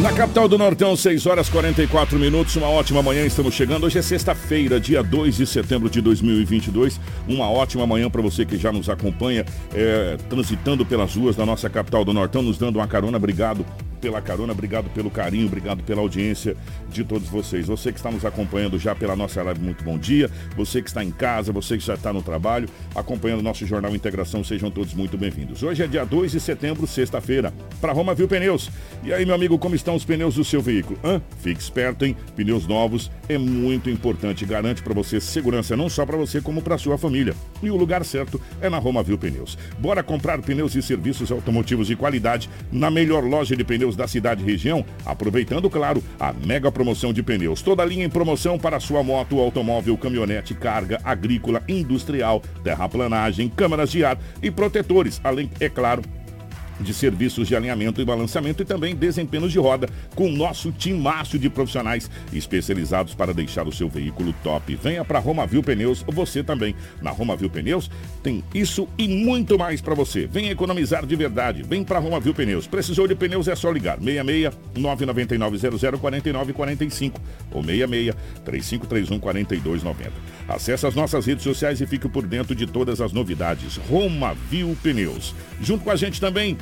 Na capital do Nortão, 6 horas 44 minutos, uma ótima manhã, estamos chegando. Hoje é sexta-feira, dia 2 de setembro de 2022. Uma ótima manhã para você que já nos acompanha, é, transitando pelas ruas da nossa capital do Nortão, nos dando uma carona. Obrigado pela carona, obrigado pelo carinho, obrigado pela audiência de todos vocês. Você que está nos acompanhando já pela nossa live, muito bom dia. Você que está em casa, você que já está no trabalho, acompanhando nosso Jornal Integração, sejam todos muito bem-vindos. Hoje é dia 2 de setembro, sexta-feira, para Roma Viu Pneus. E aí, meu amigo, como estão os pneus do seu veículo? Hã? Fique esperto, hein? Pneus novos é muito importante, garante para você segurança não só para você, como para sua família. E o lugar certo é na Roma Viu Pneus. Bora comprar pneus e serviços automotivos de qualidade na melhor loja de pneus da cidade e região, aproveitando, claro, a mega promoção de pneus. Toda linha em promoção para sua moto, automóvel, caminhonete, carga, agrícola, industrial, terraplanagem, câmaras de ar e protetores, além, é claro, de serviços de alinhamento e balanceamento e também desempenhos de roda com o nosso timaço de profissionais especializados para deixar o seu veículo top. Venha para Romavil Pneus, você também. Na Romavil Pneus tem isso e muito mais para você. Venha economizar de verdade. Vem para Romavil Pneus. Precisou de pneus é só ligar. 66 999 00 49 45 ou 66 3531 4290. Acesse as nossas redes sociais e fique por dentro de todas as novidades. Romavil Pneus. Junto com a gente também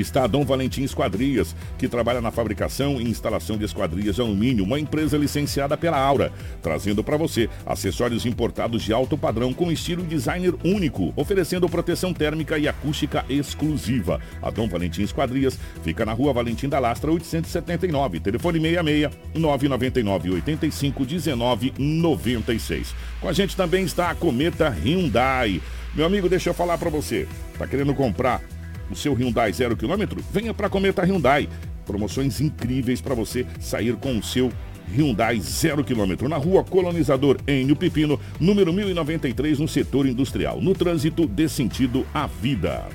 está a Dom Valentim Esquadrias, que trabalha na fabricação e instalação de esquadrias de alumínio, uma empresa licenciada pela Aura, trazendo para você acessórios importados de alto padrão com estilo designer único, oferecendo proteção térmica e acústica exclusiva. A Dom Valentim Esquadrias fica na Rua Valentim da Lastra 879, telefone 66 999 85 19 96. Com a gente também está a Cometa Hyundai. Meu amigo, deixa eu falar para você. Tá querendo comprar o seu Hyundai zero quilômetro? Venha para Cometa Hyundai. Promoções incríveis para você sair com o seu Hyundai zero quilômetro na rua Colonizador Enio Pepino, número 1093, no setor industrial. No trânsito, dê sentido à vida.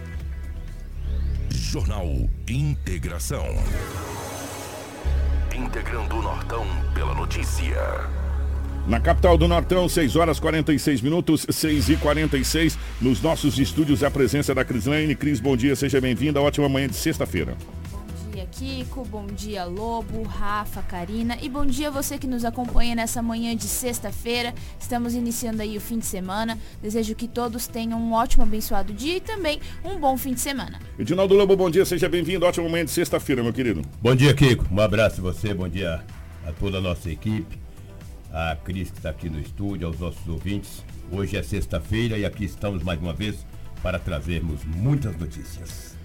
Jornal Integração. Integrando o Nortão pela notícia. Na capital do Nortão, 6 horas 46 minutos, 6 e 46 Nos nossos estúdios, a presença da Crislane. Cris, bom dia, seja bem-vinda. Ótima manhã de sexta-feira. Bom dia, Kiko. Bom dia, Lobo, Rafa, Karina. E bom dia você que nos acompanha nessa manhã de sexta-feira. Estamos iniciando aí o fim de semana. Desejo que todos tenham um ótimo, abençoado dia e também um bom fim de semana. Edinaldo Lobo, bom dia, seja bem-vindo. Ótima manhã de sexta-feira, meu querido. Bom dia, Kiko. Um abraço a você, bom dia a toda a nossa equipe a Cris que está aqui no estúdio, aos nossos ouvintes. Hoje é sexta-feira e aqui estamos mais uma vez para trazermos muitas notícias.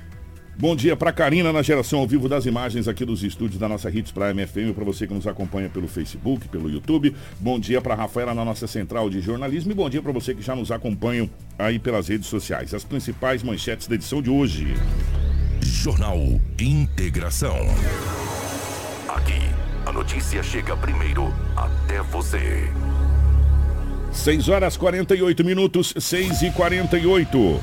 Bom dia para Karina na geração ao vivo das imagens aqui dos estúdios da nossa Hits Prime FM, para você que nos acompanha pelo Facebook, pelo YouTube. Bom dia para Rafaela na nossa central de jornalismo e bom dia para você que já nos acompanha aí pelas redes sociais. As principais manchetes da edição de hoje. Jornal Integração. Aqui a notícia chega primeiro até você. 6 horas 48 minutos, 6 e 48.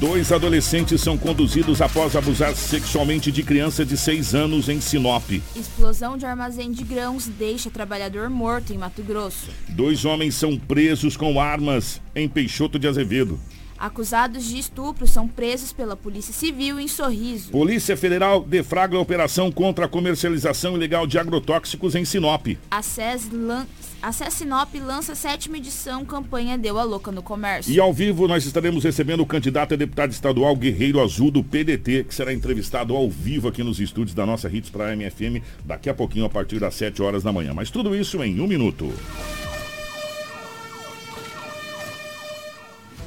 Dois adolescentes são conduzidos após abusar sexualmente de criança de 6 anos em Sinop. Explosão de armazém de grãos deixa trabalhador morto em Mato Grosso. Dois homens são presos com armas em Peixoto de Azevedo. Acusados de estupro são presos pela Polícia Civil em Sorriso. Polícia Federal deflagra a operação contra a comercialização ilegal de agrotóxicos em Sinop. A SES, lan... a SES Sinop lança a sétima edição campanha Deu a Louca no Comércio. E ao vivo nós estaremos recebendo o candidato a deputado estadual Guerreiro Azul do PDT, que será entrevistado ao vivo aqui nos estúdios da nossa Hits para a MFM daqui a pouquinho a partir das 7 horas da manhã. Mas tudo isso em um minuto.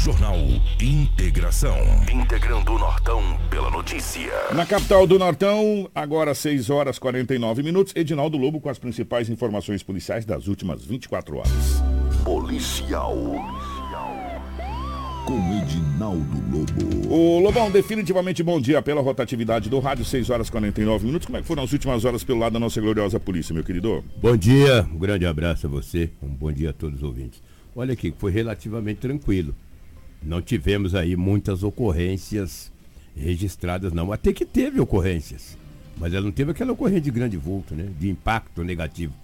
Jornal Integração. Integrando o Nortão pela notícia. Na capital do Nortão, agora 6 horas 49 minutos. Edinaldo Lobo com as principais informações policiais das últimas 24 horas. Policial. Com Edinaldo Lobo. O Lobão, definitivamente bom dia pela rotatividade do rádio, 6 horas 49 minutos. Como é que foram as últimas horas pelo lado da nossa gloriosa polícia, meu querido? Bom dia, um grande abraço a você, um bom dia a todos os ouvintes. Olha aqui, foi relativamente tranquilo não tivemos aí muitas ocorrências registradas, não. Até que teve ocorrências, mas ela não teve aquela ocorrência de grande vulto, né? De impacto negativo.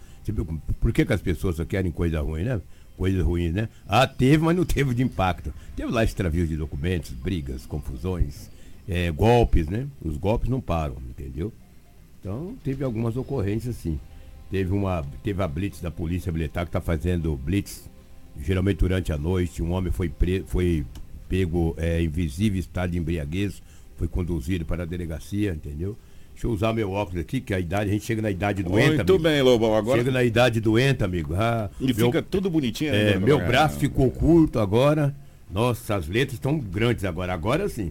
Por que, que as pessoas só querem coisa ruim, né? Coisas ruins, né? Ah, teve, mas não teve de impacto. Teve lá extravios de documentos, brigas, confusões, é, golpes, né? Os golpes não param, entendeu? Então, teve algumas ocorrências, sim. Teve, uma, teve a blitz da Polícia Militar que está fazendo blitz geralmente durante a noite, um homem foi, pre, foi pego é, em visível estado de embriaguez, foi conduzido para a delegacia, entendeu? Deixa eu usar meu óculos aqui, que a idade, a gente chega na idade doente. Muito amigo. bem, Lobão. Agora... Chega na idade doente, amigo. Ah, e meu, fica tudo bonitinho. É, né, meu braço ficou curto agora. Nossa, as letras estão grandes agora. Agora sim.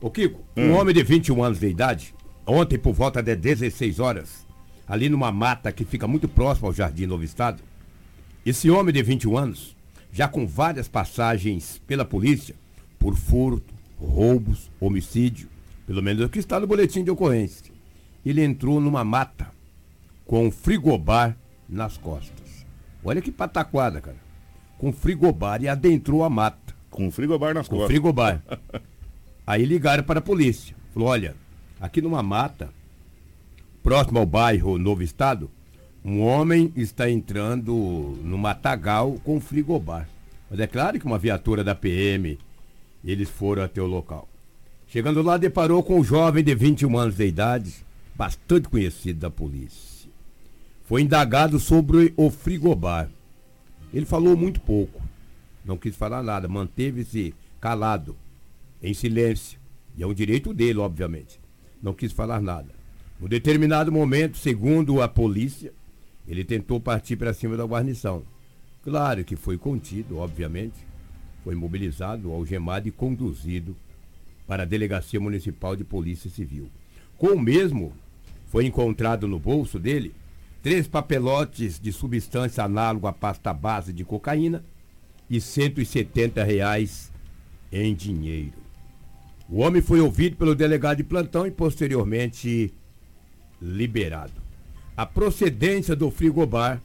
Ô Kiko, hum. um homem de 21 anos de idade, ontem por volta de 16 horas, ali numa mata que fica muito próximo ao Jardim Novo Estado, esse homem de 21 anos já com várias passagens pela polícia por furto, roubos, homicídio, pelo menos é o que está no boletim de ocorrência. Ele entrou numa mata com um frigobar nas costas. Olha que pataquada, cara. Com frigobar e adentrou a mata. Com frigobar nas com costas. frigobar. Aí ligaram para a polícia. Falou, olha, aqui numa mata, próximo ao bairro Novo Estado, um homem está entrando no matagal com frigobar. Mas é claro que uma viatura da PM, eles foram até o local. Chegando lá, deparou com um jovem de 21 anos de idade, bastante conhecido da polícia. Foi indagado sobre o frigobar. Ele falou muito pouco, não quis falar nada, manteve-se calado, em silêncio. E é um direito dele, obviamente. Não quis falar nada. No determinado momento, segundo a polícia, ele tentou partir para cima da guarnição. Claro que foi contido, obviamente, foi mobilizado, algemado e conduzido para a Delegacia Municipal de Polícia Civil. Com o mesmo, foi encontrado no bolso dele três papelotes de substância análoga à pasta base de cocaína e 170 reais em dinheiro. O homem foi ouvido pelo delegado de plantão e posteriormente liberado. A procedência do frigobar,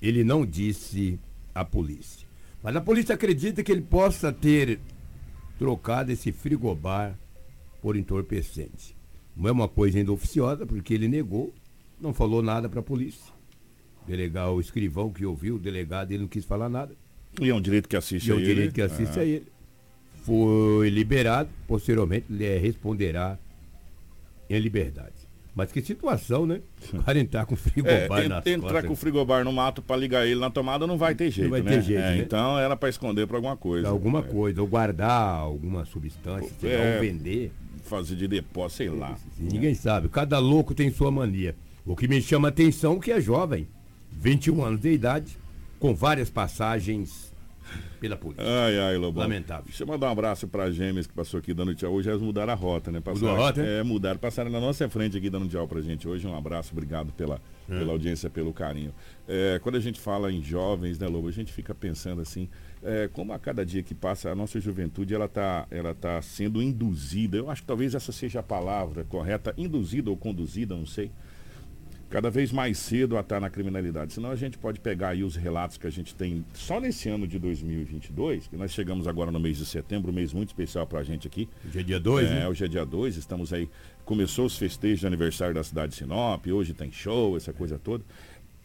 ele não disse à polícia. Mas a polícia acredita que ele possa ter trocado esse frigobar por entorpecente. Não é uma coisa ainda oficiosa, porque ele negou, não falou nada para a polícia. O delegado, o escrivão que ouviu, o delegado, ele não quis falar nada. E é um direito que assiste e a ele. é um direito que assiste ah. a ele. Foi liberado, posteriormente ele responderá em liberdade. Mas que situação, né? O cara entrar com frigobar é, nas Entrar com frigobar no mato para ligar ele na tomada não vai ter jeito, não vai né? ter jeito, é, né? Então era para esconder para alguma coisa. alguma é. coisa, ou guardar alguma substância, lá, ou é, vender. Fazer de depósito, sei lá. Ninguém sabe, cada louco tem sua mania. O que me chama atenção é que é jovem, 21 anos de idade, com várias passagens pela polícia. Ai, ai, Lobão. Lamentável. Deixa eu mandar um abraço pra Gêmeas que passou aqui dando tchau. Hoje elas mudaram a rota, né? Passaram, Mudou a rota, É, mudaram. Passaram na nossa frente aqui dando tchau pra gente hoje. Um abraço, obrigado pela, É. pela audiência, pelo carinho. É, quando a gente fala em jovens, né, Lobo? A gente fica pensando assim, é, como a cada dia que passa, a nossa juventude, ela tá, ela tá sendo induzida. Eu acho que talvez essa seja a palavra correta, induzida ou conduzida, não sei cada vez mais cedo a estar na criminalidade. Senão a gente pode pegar aí os relatos que a gente tem só nesse ano de 2022, que nós chegamos agora no mês de setembro, um mês muito especial para a gente aqui. Hoje é dia 2, é, né? hoje é dia 2, estamos aí. Começou os festejos de aniversário da cidade de Sinop, hoje tem show, essa coisa toda.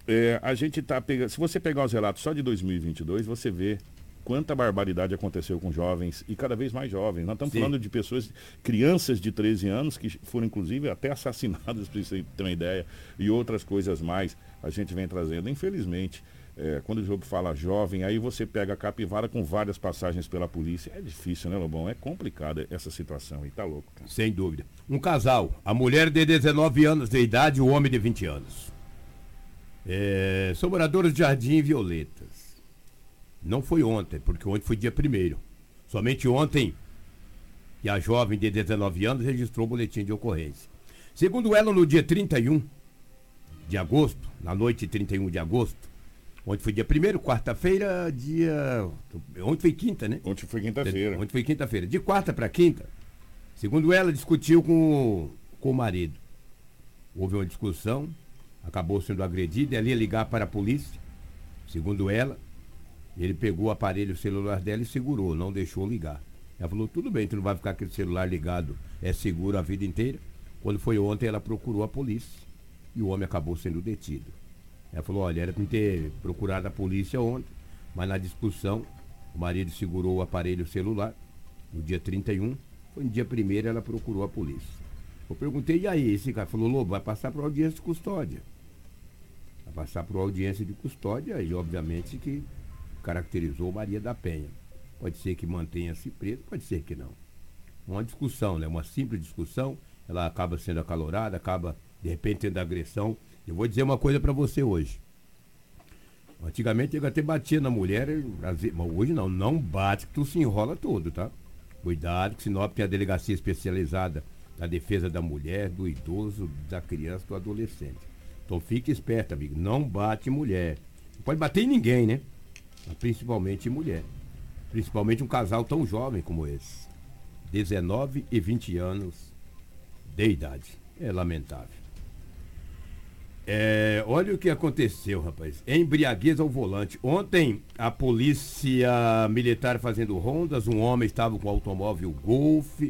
É, a gente tá pegando. Se você pegar os relatos só de 2022, você vê quanta barbaridade aconteceu com jovens e cada vez mais jovens. Nós estamos Sim. falando de pessoas, crianças de 13 anos que foram inclusive até assassinadas, para você ter uma ideia, e outras coisas mais a gente vem trazendo. Infelizmente, é, quando o jogo fala jovem, aí você pega a capivara com várias passagens pela polícia. É difícil, né, Lobão? É complicada essa situação aí, tá louco, cara. Sem dúvida. Um casal, a mulher de 19 anos de idade e o homem de 20 anos. É, são moradores de Jardim Violetas. Não foi ontem, porque ontem foi dia primeiro. Somente ontem que a jovem de 19 anos registrou o boletim de ocorrência. Segundo ela, no dia 31 de agosto, na noite de 31 de agosto, ontem foi dia primeiro, quarta-feira, dia. Ontem foi quinta, né? Ontem foi quinta-feira. Ontem foi quinta-feira. De quarta para quinta, segundo ela, discutiu com, com o marido. Houve uma discussão, acabou sendo agredido, ela ia ligar para a polícia. Segundo ela, ele pegou o aparelho celular dela e segurou, não deixou ligar. Ela falou, tudo bem, tu não vai ficar com aquele celular ligado, é seguro a vida inteira. Quando foi ontem, ela procurou a polícia e o homem acabou sendo detido. Ela falou, olha, era para ter procurado a polícia ontem, mas na discussão, o marido segurou o aparelho celular no dia 31, foi no dia 1 ela procurou a polícia. Eu perguntei, e aí? Esse cara falou, Lobo, vai passar por audiência de custódia. Vai passar por audiência de custódia e, obviamente, que caracterizou Maria da Penha. Pode ser que mantenha-se preso, pode ser que não. Uma discussão, né? Uma simples discussão, ela acaba sendo acalorada, acaba, de repente, tendo agressão. Eu vou dizer uma coisa para você hoje. Antigamente ele até batia na mulher, hoje não, não bate que tu se enrola todo, tá? Cuidado que Sinop tem a delegacia especializada na defesa da mulher, do idoso, da criança, do adolescente. Então fique esperto, amigo, não bate mulher. Não pode bater em ninguém, né? Principalmente mulher. Principalmente um casal tão jovem como esse. 19 e 20 anos de idade. É lamentável. É, olha o que aconteceu, rapaz. Embriaguez ao volante. Ontem, a polícia militar fazendo rondas, um homem estava com o automóvel Golf,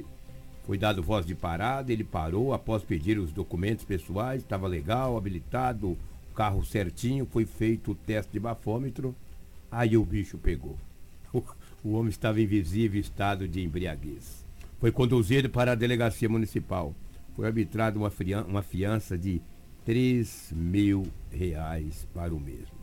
foi dado voz de parada, ele parou após pedir os documentos pessoais, estava legal, habilitado, carro certinho, foi feito o teste de bafômetro, aí o bicho pegou. O, homem estava em visível estado de embriaguez. Foi conduzido para a delegacia municipal. Foi arbitrada uma, uma fiança de 3 mil reais para o mesmo.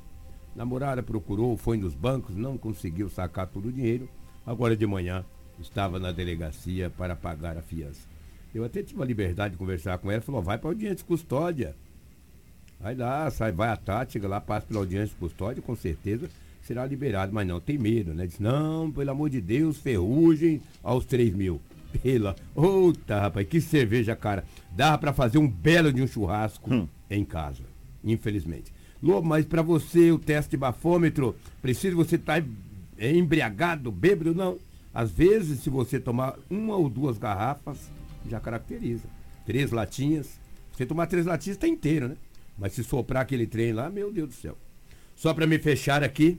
Namorada procurou, foi nos bancos, não conseguiu sacar todo o dinheiro. Agora de manhã estava na delegacia para pagar a fiança. Eu até tive a liberdade de conversar com ela, falou, vai para a audiência de custódia. Vai lá, sai, vai à Tati, chega lá, passa pela audiência de custódia, com certeza será liberado, mas não, tem medo, né? Diz, não, pelo amor de Deus, ferrugem aos 3 mil. Pela. Outa, rapaz, que cerveja, cara. Dava pra fazer um belo de um churrasco em casa. Infelizmente. Lobo, mas pra você o teste de bafômetro, precisa você estar embriagado, bêbado? Não. Às vezes, se você tomar uma ou duas garrafas, já caracteriza. Três latinhas. Você tomar três latinhas, tá inteiro, né? Mas se soprar aquele trem lá, meu Deus do céu. Só para me fechar aqui,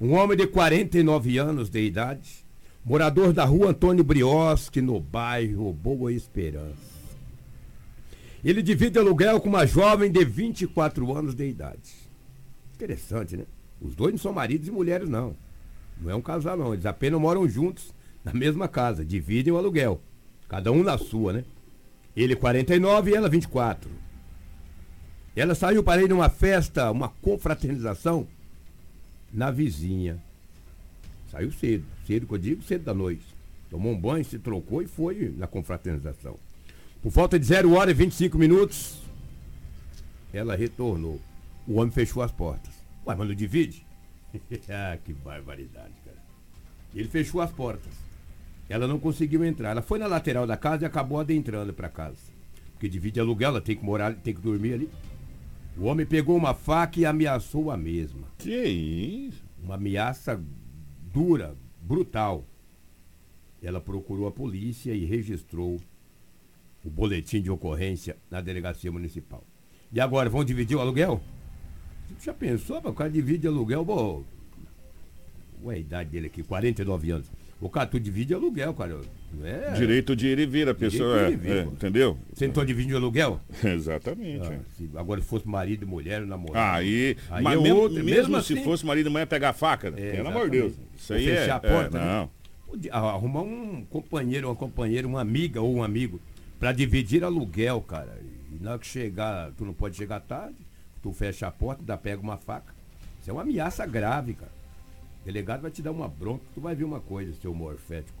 um homem de 49 anos de idade, morador da rua Antônio Brioski, no bairro Boa Esperança. Ele divide aluguel com uma jovem de 24 anos de idade. Interessante, né? Os dois não são maridos e mulheres, não. Não é um casal, não. Eles apenas moram juntos na mesma casa. Dividem o aluguel. Cada um na sua, né? Ele 49 e ela 24. Ela saiu para ir numa festa, uma confraternização na vizinha. Saiu cedo, cedo que eu digo, cedo da noite. Tomou um banho, se trocou e foi na confraternização. Por falta de 0 hora e 25 minutos, ela retornou. O homem fechou as portas. Ué, mas não divide? ah, que barbaridade, cara. Ele fechou as portas. Ela não conseguiu entrar. Ela foi na lateral da casa e acabou adentrando para casa. Porque divide aluguel, ela tem que morar, tem que dormir ali. O homem pegou uma faca e ameaçou a mesma. Que isso? Uma ameaça dura, brutal. Ela procurou a polícia e registrou o boletim de ocorrência na delegacia municipal. E agora, vão dividir o aluguel? Você já pensou? O cara divide aluguel, bom. Ué, a idade dele aqui, 49 anos. O cara, tu divide aluguel, cara. É... Direito de ir e vir, a pessoa. É, vir, é, entendeu? Você não dividindo aluguel? Exatamente. Ah, é. se, agora, se fosse marido e mulher, namorado. Aí, aí mas é mesmo, mesmo, mesmo assim, se fosse marido e mulher pegar a faca, é, pelo amor de Deus. Isso aí é. a porta, é, não. Né? Arrumar um companheiro, uma companheira, uma amiga ou um amigo para dividir aluguel, cara. E na hora que chegar, tu não pode chegar tarde, tu fecha a porta, dá pega uma faca. Isso é uma ameaça grave, cara. Delegado vai te dar uma bronca, tu vai ver uma coisa, seu morfético.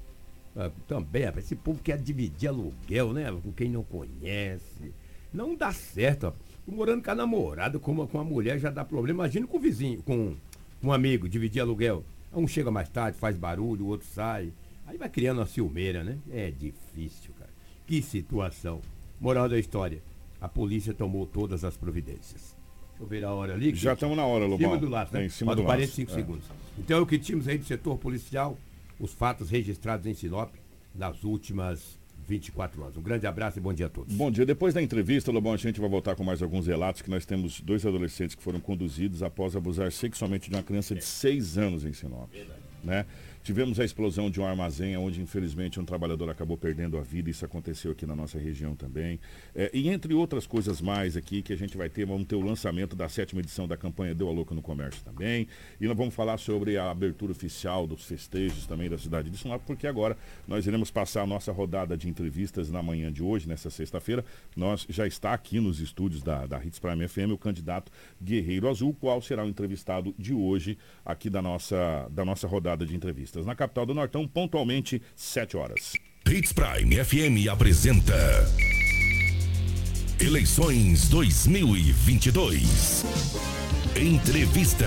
Ah, também, rapaz, esse povo quer dividir aluguel, né? Com quem não conhece. Não dá certo, morando com a namorada, com uma, com uma mulher já dá problema. Imagina com o vizinho, com um amigo, dividir aluguel. Um chega mais tarde, faz barulho, o outro sai. Aí vai criando uma ciumeira, né? É difícil, cara. Que situação. Moral da história. A polícia tomou todas as providências. Eu ver a hora ali. Já estamos na hora, Lobão. Em cima do laço, né? É, em cima do 45 laço. segundos. É. Então é o que tínhamos aí do setor policial, os fatos registrados em Sinop nas últimas 24 horas. Um grande abraço e bom dia a todos. Bom dia. Depois da entrevista, Lobão, a gente vai voltar com mais alguns relatos que nós temos dois adolescentes que foram conduzidos após abusar sexualmente de uma criança de 6 anos em Sinop. Verdade. Né? Tivemos a explosão de um armazém, onde infelizmente um trabalhador acabou perdendo a vida. Isso aconteceu aqui na nossa região também. É, e entre outras coisas mais aqui que a gente vai ter, vamos ter o lançamento da sétima edição da campanha Deu a Louca no Comércio também. E nós vamos falar sobre a abertura oficial dos festejos também da cidade de Sinop, porque agora nós iremos passar a nossa rodada de entrevistas na manhã de hoje, nessa sexta-feira. Nós já está aqui nos estúdios da, da Hits Prime FM o candidato Guerreiro Azul, qual será o entrevistado de hoje aqui da nossa, da nossa rodada de entrevistas na capital do Nortão, pontualmente 7 horas. Hits Prime FM apresenta Eleições 2022. Entrevista.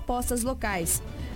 propostas locais.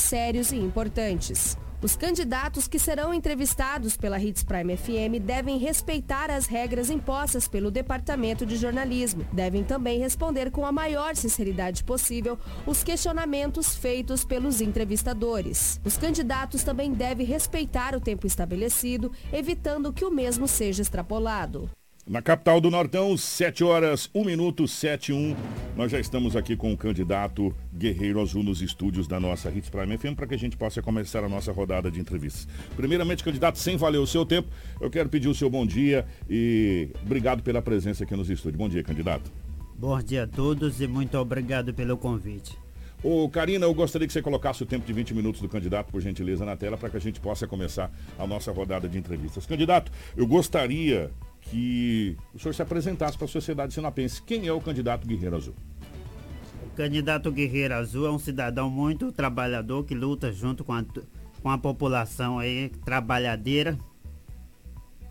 sérios e importantes. Os candidatos que serão entrevistados pela Hits Prime FM devem respeitar as regras impostas pelo Departamento de Jornalismo. Devem também responder com a maior sinceridade possível os questionamentos feitos pelos entrevistadores. Os candidatos também devem respeitar o tempo estabelecido, evitando que o mesmo seja extrapolado. Na capital do Nortão, 7 horas, 1 minuto, 7 1. Nós já estamos aqui com o candidato Guerreiro Azul nos estúdios da nossa Hits Prime FM para que a gente possa começar a nossa rodada de entrevistas. Primeiramente, candidato, sem valer o seu tempo, eu quero pedir o seu bom dia e obrigado pela presença aqui nos estúdios. Bom dia, candidato. Bom dia a todos e muito obrigado pelo convite. Ô, Karina, eu gostaria que você colocasse o tempo de 20 minutos do candidato, por gentileza, na tela, para que a gente possa começar a nossa rodada de entrevistas. Candidato, eu gostaria que o senhor se apresentasse para a sociedade sinapense. Quem é o candidato Guerreiro Azul? O candidato Guerreiro Azul é um cidadão muito trabalhador que luta junto com a, com a população aí, trabalhadeira.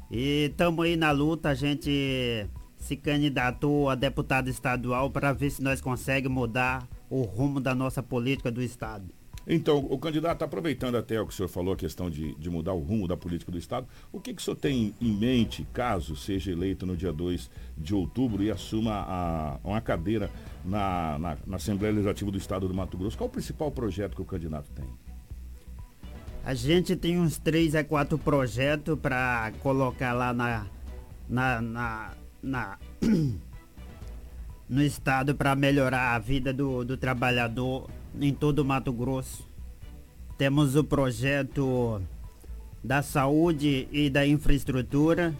E estamos aí na luta, a gente se candidatou a deputado estadual para ver se nós conseguimos mudar o rumo da nossa política do estado. Então, o candidato, aproveitando até o que o senhor falou, a questão de, de mudar o rumo da política do Estado, o que, que o senhor tem em mente, caso seja eleito no dia 2 de outubro e assuma a, uma cadeira na, na, na Assembleia Legislativa do Estado do Mato Grosso? Qual o principal projeto que o candidato tem? A gente tem uns três a quatro projetos para colocar lá na, na, na, na no estado para melhorar a vida do, do trabalhador em todo o Mato Grosso. Temos o projeto da saúde e da infraestrutura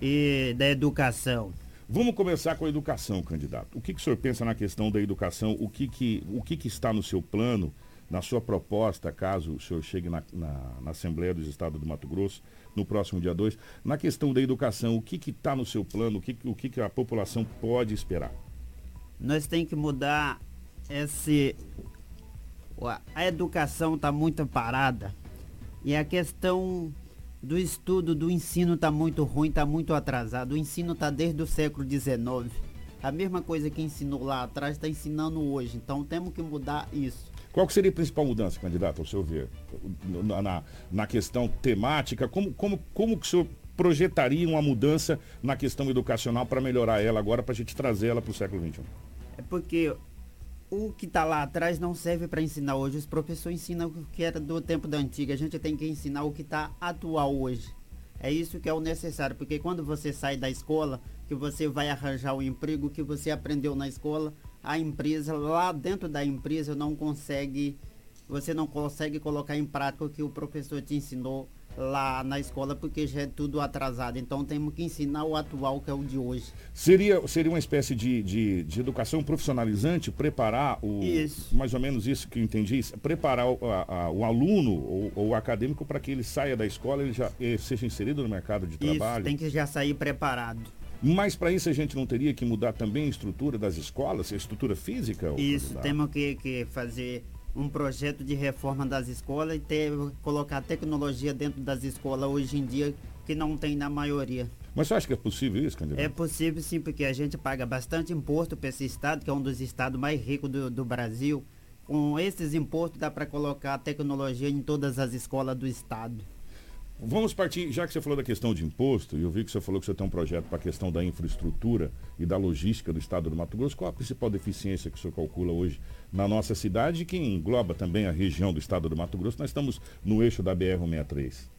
e da educação. Vamos começar com a educação, candidato. O que, que o senhor pensa na questão da educação? O que, que, o que, que está no seu plano, na sua proposta, caso o senhor chegue na, na, na Assembleia dos Estados do Mato Grosso, no próximo dia 2, na questão da educação, o que está no seu plano, o que, o que, que a população pode esperar? Nós temos que mudar esse. A educação está muito parada. E a questão do estudo, do ensino está muito ruim, está muito atrasado. O ensino está desde o século XIX. A mesma coisa que ensinou lá atrás está ensinando hoje. Então temos que mudar isso. Qual que seria a principal mudança, candidato, ao seu ver? Na, na, na questão temática, como, como, como que o senhor projetaria uma mudança na questão educacional para melhorar ela agora, para a gente trazer ela para o século XXI? É porque o que está lá atrás não serve para ensinar hoje. Os professores ensinam o que era do tempo da antiga. A gente tem que ensinar o que está atual hoje. É isso que é o necessário, porque quando você sai da escola, que você vai arranjar o emprego que você aprendeu na escola, a empresa lá dentro da empresa não consegue, você não consegue colocar em prática o que o professor te ensinou lá na escola porque já é tudo atrasado. Então temos que ensinar o atual, que é o de hoje. Seria, seria uma espécie de, de, de educação profissionalizante, preparar o. Isso. Mais ou menos isso que eu entendi, preparar o, a, a, o aluno ou, ou o acadêmico para que ele saia da escola e ele já ele seja inserido no mercado de trabalho. Isso, tem que já sair preparado. Mas para isso a gente não teria que mudar também a estrutura das escolas, a estrutura física? Isso, temos que, que fazer um projeto de reforma das escolas e ter, colocar tecnologia dentro das escolas hoje em dia que não tem na maioria. Mas você acha que é possível isso, candidato? É possível sim, porque a gente paga bastante imposto para esse estado, que é um dos estados mais ricos do, do Brasil. Com esses impostos dá para colocar tecnologia em todas as escolas do estado. Vamos partir, já que você falou da questão de imposto, e eu vi que você falou que você tem um projeto para a questão da infraestrutura e da logística do estado do Mato Grosso, qual a principal deficiência que o senhor calcula hoje na nossa cidade, que engloba também a região do estado do Mato Grosso? Nós estamos no eixo da BR-163.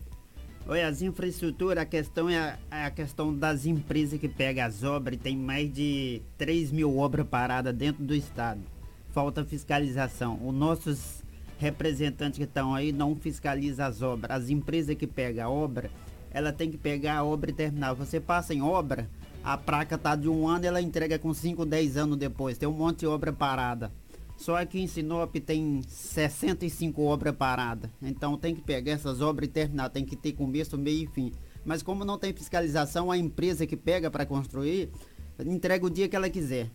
Olha, as infraestruturas, a questão é a, é a, questão das empresas que pegam as obras e tem mais de 3 mil obras paradas dentro do estado. Falta fiscalização. Os nossos representantes que estão aí não fiscalizam as obras. As empresas que pegam a obra, ela tem que pegar a obra e terminar. Você passa em obra, a placa tá de um ano ela entrega com 5, 10 anos depois. Tem um monte de obra parada. Só aqui em Sinop tem 65 obras paradas. Então tem que pegar essas obras e terminar. Tem que ter começo, meio e fim. Mas como não tem fiscalização, a empresa que pega para construir entrega o dia que ela quiser.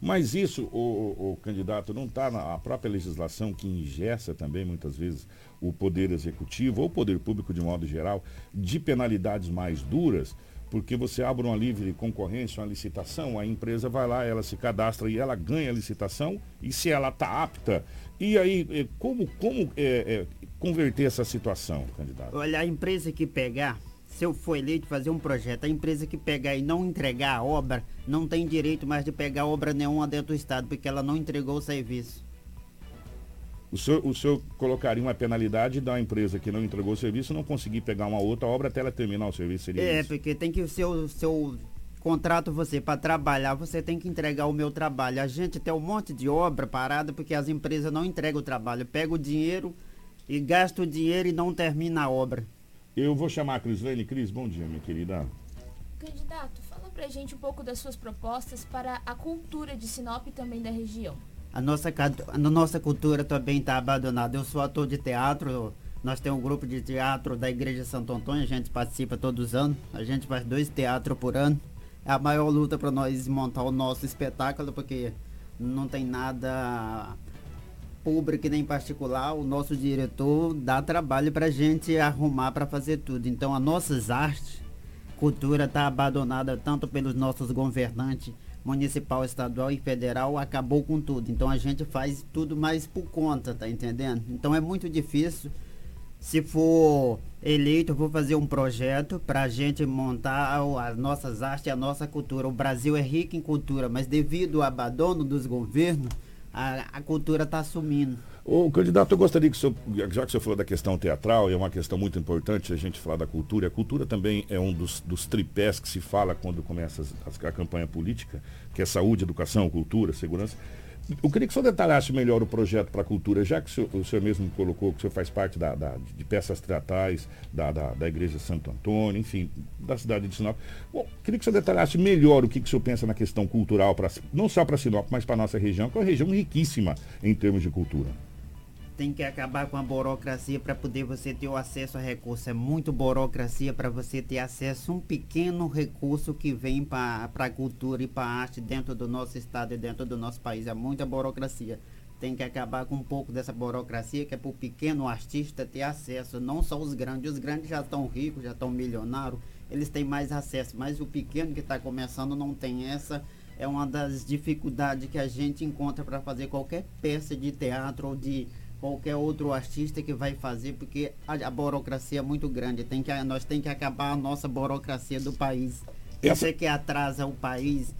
Mas isso, o, o candidato, não está na própria legislação que ingessa também, muitas vezes, o poder executivo ou o poder público de modo geral, de penalidades mais duras, porque você abre uma livre concorrência, uma licitação, a empresa vai lá, ela se cadastra e ela ganha a licitação, e se ela está apta, e aí, eh, como, como é, é, converter essa situação, candidato? Olha, a empresa que pegar se eu for eleito fazer um projeto, a empresa que pegar e não entregar a obra, não tem direito mais de pegar obra nenhuma dentro do estado, porque ela não entregou o serviço. O senhor, o senhor colocaria uma penalidade da empresa que não entregou o serviço não conseguir pegar uma outra obra até ela terminar o serviço? Seria é, isso? porque tem que o seu, seu contrato você para trabalhar, você tem que entregar o meu trabalho. A gente tem um monte de obra parada porque as empresas não entregam o trabalho. Pega o dinheiro e gasta o dinheiro e não termina a obra. Eu vou chamar a Crislene. Cris, bom dia, minha querida. Candidato, fala pra gente um pouco das suas propostas para a cultura de Sinop e também da região. A nossa, a nossa cultura também está abandonada. Eu sou ator de teatro, nós temos um grupo de teatro da Igreja Santo Antônio, a gente participa todos os anos, a gente faz dois teatros por ano. É a maior luta para nós montar o nosso espetáculo, porque não tem nada pública nem particular, o nosso diretor dá trabalho para a gente arrumar para fazer tudo. Então, as nossas artes, cultura está abandonada tanto pelos nossos governantes, municipal, estadual e federal acabou com tudo. Então a gente faz tudo mais por conta, tá entendendo? Então é muito difícil. Se for eleito, vou fazer um projeto para a gente montar as nossas artes e a nossa cultura. O Brasil é rico em cultura, mas devido ao abandono dos governos, a, a cultura está sumindo. O candidato, eu gostaria que o senhor, já que o senhor falou da questão teatral, é uma questão muito importante a gente falar da cultura. A cultura também é um dos, dos tripés que se fala quando começa as, a campanha política, que é saúde, educação, cultura, segurança. Eu queria que o senhor detalhasse melhor o projeto para a cultura, já que o senhor, o senhor, mesmo colocou que o senhor faz parte da, da de peças teatrais da, da, da, Igreja Santo Antônio, enfim, da cidade de Sinop. Bom, queria que o senhor detalhasse melhor o que, que o senhor pensa na questão cultural, pra, não só para Sinop, mas para a nossa região, que é uma região riquíssima em termos de cultura tem que acabar com a burocracia para poder você ter o acesso a recurso. É muito burocracia para você ter acesso a um pequeno recurso que vem para a cultura e para a arte dentro do nosso estado e dentro do nosso país. É muita burocracia. Tem que acabar com um pouco dessa burocracia que é para o pequeno artista ter acesso, não só os grandes. Os grandes já estão ricos, já estão milionários, eles têm mais acesso, mas o pequeno que está começando não tem essa é uma das dificuldades que a gente encontra para fazer qualquer peça de teatro ou de qualquer outro artista que vai fazer, porque a, a burocracia é muito grande. Tem que, nós tem que acabar a nossa burocracia do país. Essa... Isso é que atrasa o país,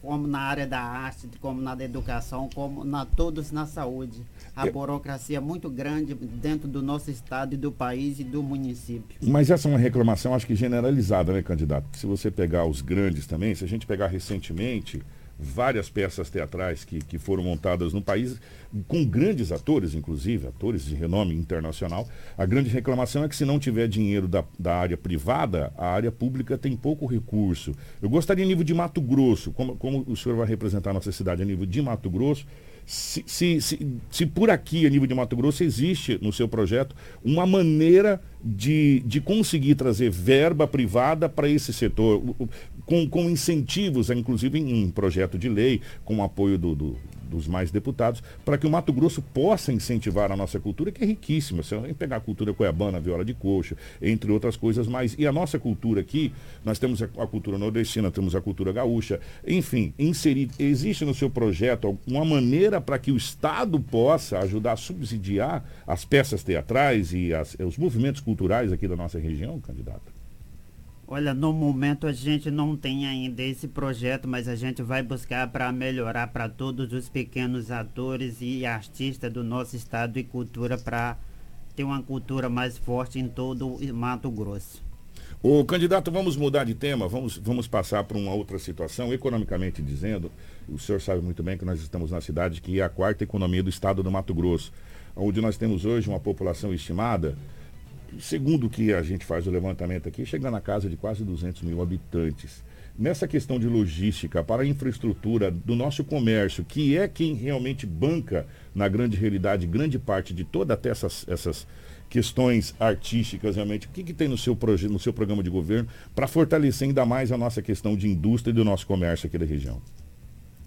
como na área da arte, como na educação, como na todos na saúde. A Eu... burocracia é muito grande dentro do nosso estado e do país e do município. Mas essa é uma reclamação, acho que generalizada, né, candidato? se você pegar os grandes também, se a gente pegar recentemente várias peças teatrais que, que foram montadas no país, com grandes atores, inclusive, atores de renome internacional. A grande reclamação é que se não tiver dinheiro da, da área privada, a área pública tem pouco recurso. Eu gostaria, a nível de Mato Grosso, como, como o senhor vai representar a nossa cidade a nível de Mato Grosso, se, se, se, se, por aqui, a nível de Mato Grosso, existe no seu projeto uma maneira de, de conseguir trazer verba privada para esse setor, com, com incentivos, inclusive em um projeto de lei, com o apoio do, do dos mais deputados, para que o Mato Grosso possa incentivar a nossa cultura, que é riquíssima. Você vai pegar a cultura cuiabana, viola de coxa, entre outras coisas mais. E a nossa cultura aqui, nós temos a, cultura nordestina, temos a cultura gaúcha, enfim, inserir. Existe no seu projeto uma maneira para que o Estado possa ajudar a subsidiar as peças teatrais e as, os movimentos culturais aqui da nossa região, candidato? Olha, no momento a gente não tem ainda esse projeto, mas a gente vai buscar para melhorar para todos os pequenos atores e artistas do nosso estado e cultura para ter uma cultura mais forte em todo o Mato Grosso. O candidato, vamos mudar de tema, vamos, vamos passar para uma outra situação, economicamente dizendo, o senhor sabe muito bem que nós estamos na cidade que é a quarta economia do estado do Mato Grosso, onde nós temos hoje uma população estimada segundo que a gente faz o levantamento aqui, chega na casa de quase 200 mil habitantes. Nessa questão de logística, para a infraestrutura do nosso comércio, que é quem realmente banca, na grande realidade, grande parte de todas até essas, essas questões artísticas, realmente, o que, que tem no seu, no seu programa de governo para fortalecer ainda mais a nossa questão de indústria e do nosso comércio aqui da região?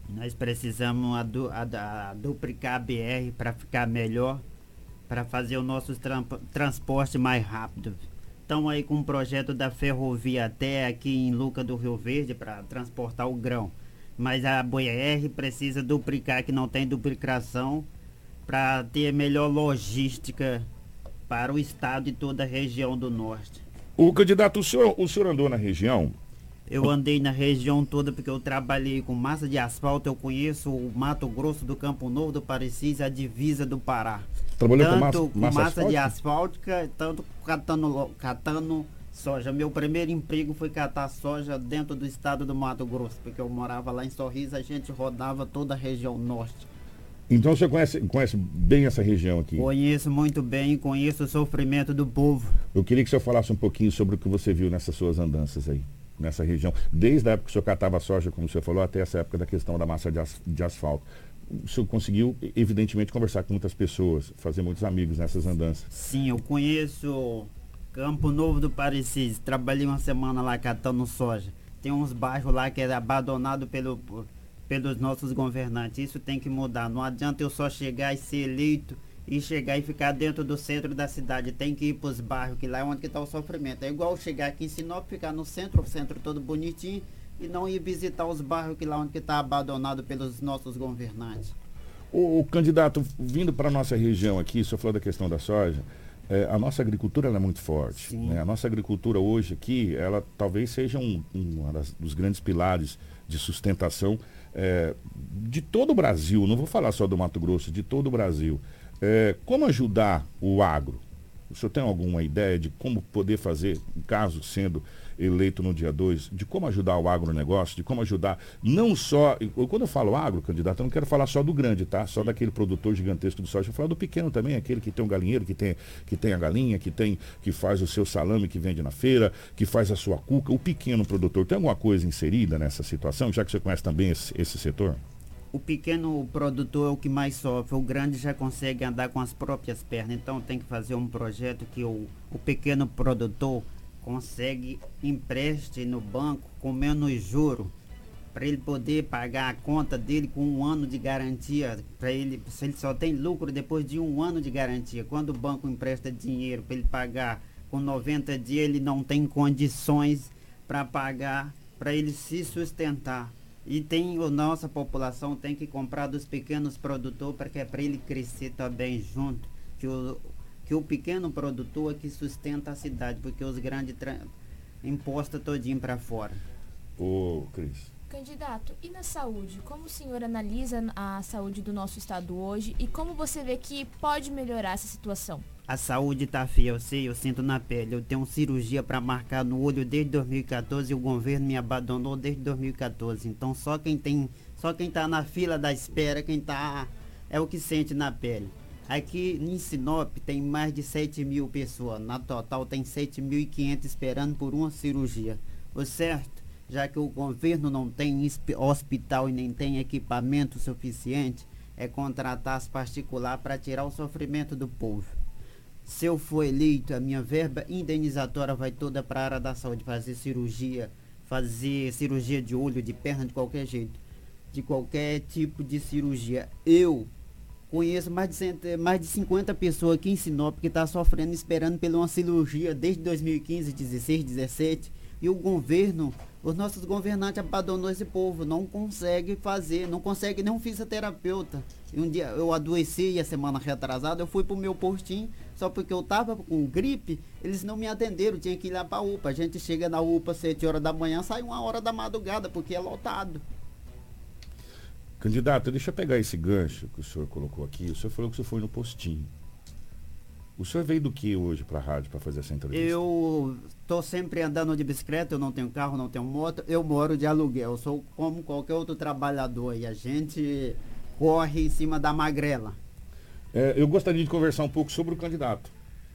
Nós precisamos a, a, a duplicar a BR para ficar melhor para fazer o nosso transporte mais rápido. Estamos aí com um projeto da ferrovia até aqui em Luca do Rio Verde para transportar o grão. Mas a BR precisa duplicar, que não tem duplicação, para ter melhor logística para o estado e toda a região do norte. O candidato, o senhor, o senhor andou na região eu andei na região toda porque eu trabalhei com massa de asfalto, eu conheço o Mato Grosso do Campo Novo do Parecis, a divisa do Pará. Trabalhou tanto com massa, com massa, massa de asfalto, tanto catando, catando soja. Meu primeiro emprego foi catar soja dentro do estado do Mato Grosso, porque eu morava lá em Sorriso, a gente rodava toda a região norte. Então você conhece, conhece bem essa região aqui? Conheço muito bem, conheço o sofrimento do povo. Eu queria que o senhor falasse um pouquinho sobre o que você viu nessas suas andanças aí nessa região, desde a época que o senhor catava soja, como o senhor falou, até essa época da questão da massa de, as, de asfalto. O senhor conseguiu, evidentemente, conversar com muitas pessoas, fazer muitos amigos nessas andanças. Sim, eu conheço Campo Novo do Parecis, trabalhei uma semana lá catando soja. Tem uns bairros lá que é abandonado pelo, pelos nossos governantes. Isso tem que mudar. Não adianta eu só chegar e ser eleito e chegar e ficar dentro do centro da cidade. Tem que ir para os bairros, que lá é onde está o sofrimento. É igual chegar aqui em Sinop, ficar no centro, o centro todo bonitinho, e não ir visitar os bairros que lá onde está abandonado pelos nossos governantes. O, o candidato, vindo para a nossa região aqui, o senhor falou da questão da soja, é, a nossa agricultura é muito forte. Né? A nossa agricultura hoje aqui, ela talvez seja um, um dos grandes pilares de sustentação é, de todo o Brasil, não vou falar só do Mato Grosso, de todo o Brasil. É, como ajudar o agro? O senhor tem alguma ideia de como poder fazer, caso sendo eleito no dia 2, de como ajudar o agronegócio, de como ajudar não só. Quando eu falo agro, candidato, eu não quero falar só do grande, tá? Só daquele produtor gigantesco de soja. Eu falo do pequeno também, aquele que tem um galinheiro, que tem, que tem a galinha, que tem, que faz o seu salame que vende na feira, que faz a sua cuca. O pequeno produtor, tem alguma coisa inserida nessa situação, já que você conhece também esse, esse setor? o pequeno produtor é o que mais sofre, o grande já consegue andar com as próprias pernas. Então tem que fazer um projeto que o, o pequeno produtor consegue empreste no banco com menos juro para ele poder pagar a conta dele com um ano de garantia para ele se ele só tem lucro depois de um ano de garantia. Quando o banco empresta dinheiro para ele pagar com 90 dias ele não tem condições para pagar para ele se sustentar. E tem a nossa população tem que comprar dos pequenos produtores para que é para ele crescer também junto que o, que o pequeno produtor é que sustenta a cidade, porque os grandes impostos todinho para fora. Ô, Cris. Candidato, e na saúde? Como o senhor analisa a saúde do nosso estado hoje e como você vê que pode melhorar essa situação? A saúde tá feia, eu sei, eu sinto na pele. Eu tenho cirurgia para marcar no olho desde 2014 e o governo me abandonou desde 2014. Então só quem tem, só quem tá na fila da espera, quem tá é o que sente na pele. Aqui em Sinop tem mais de 7 mil pessoas. Na total tem 7.500 esperando por uma cirurgia. O certo, já que o governo não tem hospital e nem tem equipamento suficiente, é contratar as particulares para tirar o sofrimento do povo. Se eu for eleito, a minha verba indenizatória vai toda para a área da saúde, fazer cirurgia, fazer cirurgia de olho, de perna, de qualquer jeito, de qualquer tipo de cirurgia. Eu Conheço mais de, cento, mais de 50 pessoas aqui em Sinop que estão tá sofrendo, esperando pela uma cirurgia desde 2015, 16, 17. E o governo, os nossos governantes abandonou esse povo, não consegue fazer, não consegue nem um fisioterapeuta. E um dia eu adoeci a semana retrasada, eu fui pro meu postinho, só porque eu tava com gripe, eles não me atenderam, tinha que ir lá pra UPA. A gente chega na UPA 7 horas da manhã, sai uma hora da madrugada, porque é lotado. Candidato, deixa eu pegar esse gancho que o senhor colocou aqui. O senhor falou que o senhor foi no postinho. O senhor veio do que hoje para a rádio para fazer essa entrevista? Eu estou sempre andando de bicicleta, eu não tenho carro, não tenho moto, eu moro de aluguel, eu sou como qualquer outro trabalhador e a gente corre em cima da magrela. É, eu gostaria de conversar um pouco sobre o candidato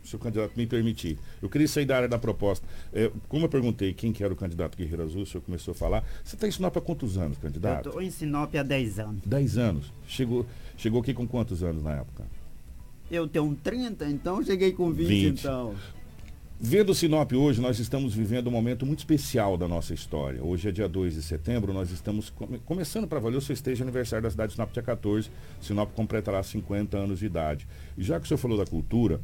se o candidato me permitir. Eu queria sair da área da proposta. É, como eu perguntei quem que era o candidato Guerreiro Azul, o senhor começou a falar. Você está em Sinop há quantos anos, candidato? Eu estou em Sinop há 10 anos. 10 anos. Chegou, chegou aqui com quantos anos na época? Eu tenho 30, então cheguei com 20, 20. então. Vendo Sinop hoje, nós estamos vivendo um momento muito especial da nossa história. Hoje é dia 2 de setembro, nós estamos come começando para valer o festejo aniversário da cidade de Sinop, dia 14. Sinop completará 50 anos de idade. E já que o senhor falou da cultura,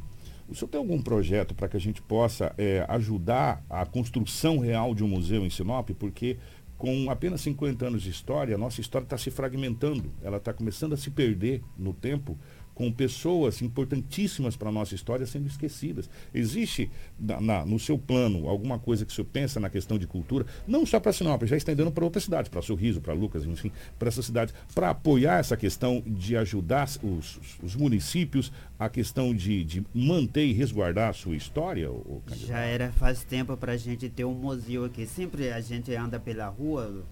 o senhor tem algum projeto para que a gente possa é, ajudar a construção real de um museu em Sinop? Porque com apenas 50 anos de história, a nossa história está se fragmentando, ela está começando a se perder no tempo com pessoas importantíssimas para a nossa história sendo esquecidas. Existe na, na, no seu plano alguma coisa que o senhor pensa na questão de cultura, não só para Sinop, já estendendo para outras cidades, para Sorriso, para Lucas, enfim, para essas cidades, para apoiar essa questão de ajudar os, os municípios a questão de, de, manter e resguardar a sua história? já era faz tempo para a gente ter um museu aqui. Sempre a gente anda pela rua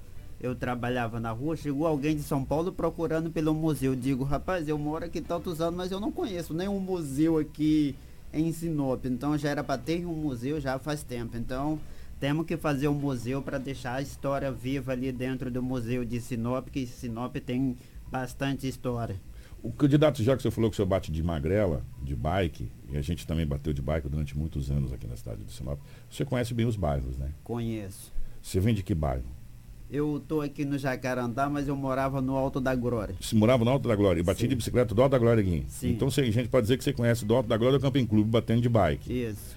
eu trabalhava na rua, chegou alguém de São Paulo procurando pelo museu. Digo, rapaz, eu moro aqui tantos anos, mas eu não conheço nenhum museu aqui em Sinop. Então já era para ter um museu já faz tempo. Então temos que fazer um museu para deixar a história viva ali dentro do museu de Sinop, que Sinop tem bastante história. O candidato, já que você falou que o senhor bate de magrela, de bike, e a gente também bateu de bike durante muitos anos aqui na cidade de Sinop, você conhece bem os bairros, né? Conheço. Você vem de que bairro? Eu tô aqui no Jacarandá, mas eu morava no Alto da Glória. Você morava no Alto da Glória e batia de bicicleta do Alto da Glória aqui? Sim. Então a gente pode dizer que você conhece do Alto da Glória do Camping Clube batendo de bike. Isso.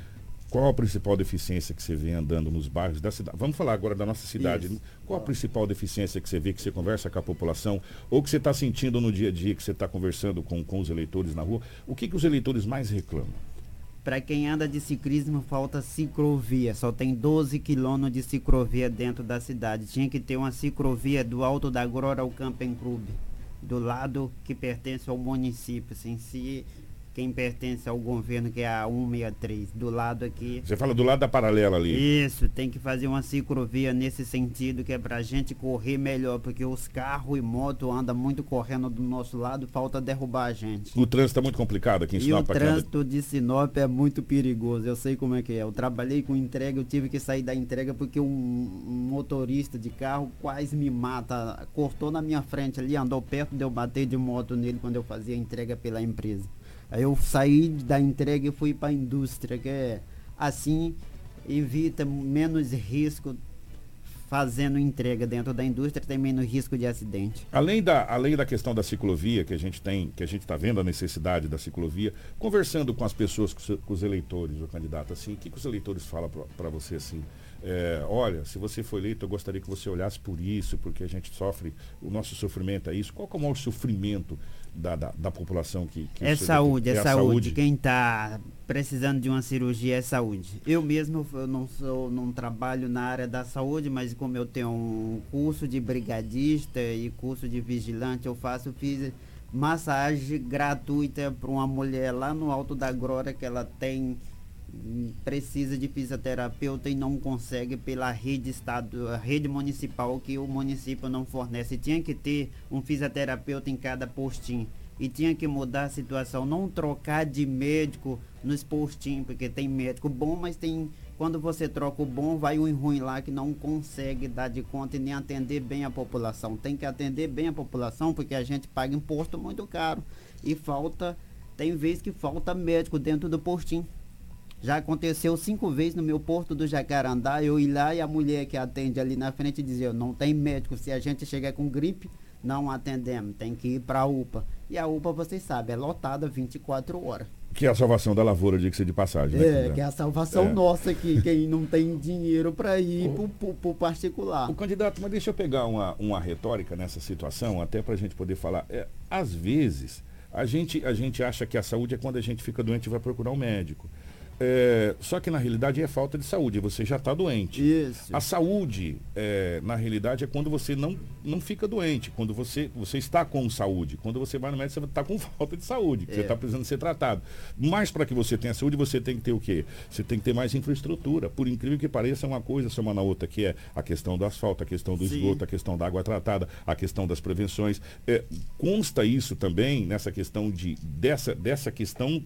Qual a principal deficiência que você vê andando nos bairros da cidade? Vamos falar agora da nossa cidade. Isso. Qual a principal deficiência que você vê, que você conversa com a população, ou que você está sentindo no dia a dia, que você está conversando com, com os eleitores na rua? O que, que os eleitores mais reclamam? Para quem anda de ciclismo, falta ciclovia. Só tem 12 quilômetros de ciclovia dentro da cidade. Tinha que ter uma ciclovia do Alto da Grora ao Camping Club, do lado que pertence ao município. Assim, se quem pertence ao governo, que é a 163, do lado aqui. Você fala do lado da paralela ali. Isso, tem que fazer uma ciclovia nesse sentido, que é pra gente correr melhor, porque os carros e moto andam muito correndo do nosso lado, falta derrubar a gente. O trânsito é muito complicado aqui em E o Sinop. aqui anda- trânsito de Sinop é muito perigoso, eu sei como é que é. Eu trabalhei com entrega, eu tive que sair da entrega porque um, um motorista de carro quase me mata. Cortou na minha frente ali, andou perto de eu bater de moto nele quando eu fazia a entrega pela empresa. Aí eu saí da entrega e fui para a indústria, que é assim evita menos risco fazendo entrega dentro da indústria, tem menos risco de acidente. Além da, além da questão da ciclovia, que a gente tem, que a gente está vendo a necessidade da ciclovia, conversando com as pessoas, com, os- eleitores, o candidato, assim, o que, que os eleitores falam para você assim? É, olha, se você for eleito, eu gostaria que você olhasse por isso, porque a gente sofre, o nosso sofrimento é isso. Qual é o maior sofrimento da, da, da população que, que É saúde, é, a saúde. Quem está precisando de uma cirurgia é saúde. Eu mesmo eu não sou, não trabalho na área da saúde, mas como eu tenho um curso de brigadista e curso de vigilante, eu faço fiz massagem gratuita para uma mulher lá no Alto da Glória que ela tem precisa de fisioterapeuta e não consegue pela rede estado, rede municipal que o município não fornece. Tinha que ter um fisioterapeuta em cada postinho e tinha que mudar a situação, não trocar de médico nos postinhos, porque tem médico bom, mas tem quando você troca o bom, vai um ruim lá que não consegue dar de conta e nem atender bem a população. Tem que atender bem a população porque a gente paga imposto muito caro e falta tem vezes que falta médico dentro do postinho. Já aconteceu cinco vezes no meu porto do Jacarandá, eu ir lá e a mulher que atende ali na frente dizer, não tem médico, se a gente chegar com gripe, não atendemos, tem que ir para a UPA. E a UPA, vocês sabem, é lotada 24 horas. Que é a salvação da lavoura, diga-se de passagem. né, É, que é a salvação É. nossa aqui, quem não tem dinheiro para ir pro, pro particular. O candidato, mas deixa eu pegar uma, uma retórica nessa situação, até para a gente poder falar. É, às vezes, a gente, a gente acha que a saúde é quando a gente fica doente e vai procurar um médico. É, só que na realidade é falta de saúde, você já está doente. Isso. A saúde, é, na realidade, é quando você não, não fica doente, quando você, você está com saúde. Quando você vai no médico, você está com falta de saúde, que você É. está precisando ser tratado. Mas para que você tenha saúde, você tem que ter o quê? Você tem que ter mais infraestrutura. Por incrível que pareça, uma coisa soma na outra, que é a questão do asfalto, a questão do Sim. esgoto, a questão da água tratada, a questão das prevenções. É, consta isso também nessa questão de dessa, dessa questão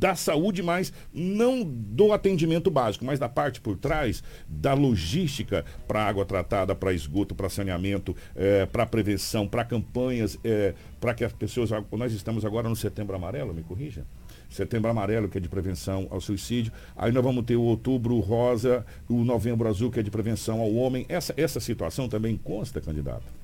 da saúde, mas não do atendimento básico, mas da parte por trás, da logística para água tratada, para esgoto, para saneamento, para prevenção, para campanhas, para que as pessoas. Nós estamos agora no setembro amarelo, me corrija? Setembro amarelo, que é de prevenção ao suicídio. Aí nós vamos ter o outubro rosa, o novembro azul, que é de prevenção ao homem. Essa, essa situação também consta, candidato?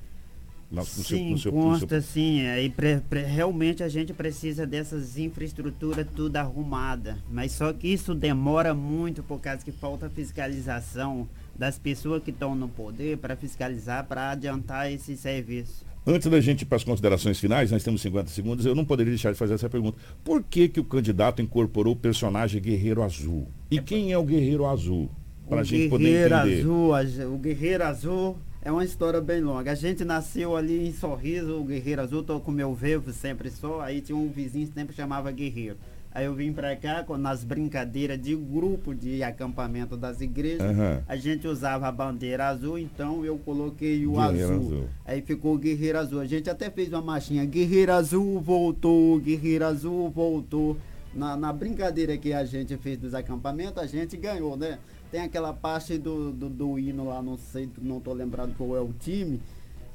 Na- no seu- sim, no seu- no consta seu- sim. Aí pre- pre- realmente a gente precisa dessas infraestruturas tudo arrumada. Mas só que isso demora muito por causa que falta fiscalização das pessoas que estão no poder para fiscalizar, para adiantar esse serviço. Antes da gente ir para as considerações finais, nós temos 50 segundos, eu não poderia deixar de fazer essa pergunta. Por que, que o candidato incorporou o personagem Guerreiro Azul? E quem é o Guerreiro Azul? Para a gente poder Guerreiro entender. Azul, o Guerreiro Azul é uma história bem longa. A gente nasceu ali em Sorriso, o Guerreiro Azul, tô com meu vevo sempre só, aí tinha um vizinho que sempre chamava Guerreiro. Aí eu vim pra cá, com- nas brincadeiras de grupo de acampamento das igrejas, Aham. a gente usava a bandeira azul, então eu coloquei o azul. Azul. Aí ficou o Guerreiro Azul. A gente até fez uma marchinha, Guerreiro Azul voltou, Guerreiro Azul voltou. Na, na brincadeira que a gente fez dos acampamentos, a gente ganhou, né? Tem aquela parte do, do, do hino lá, não sei, não tô lembrado qual é o time,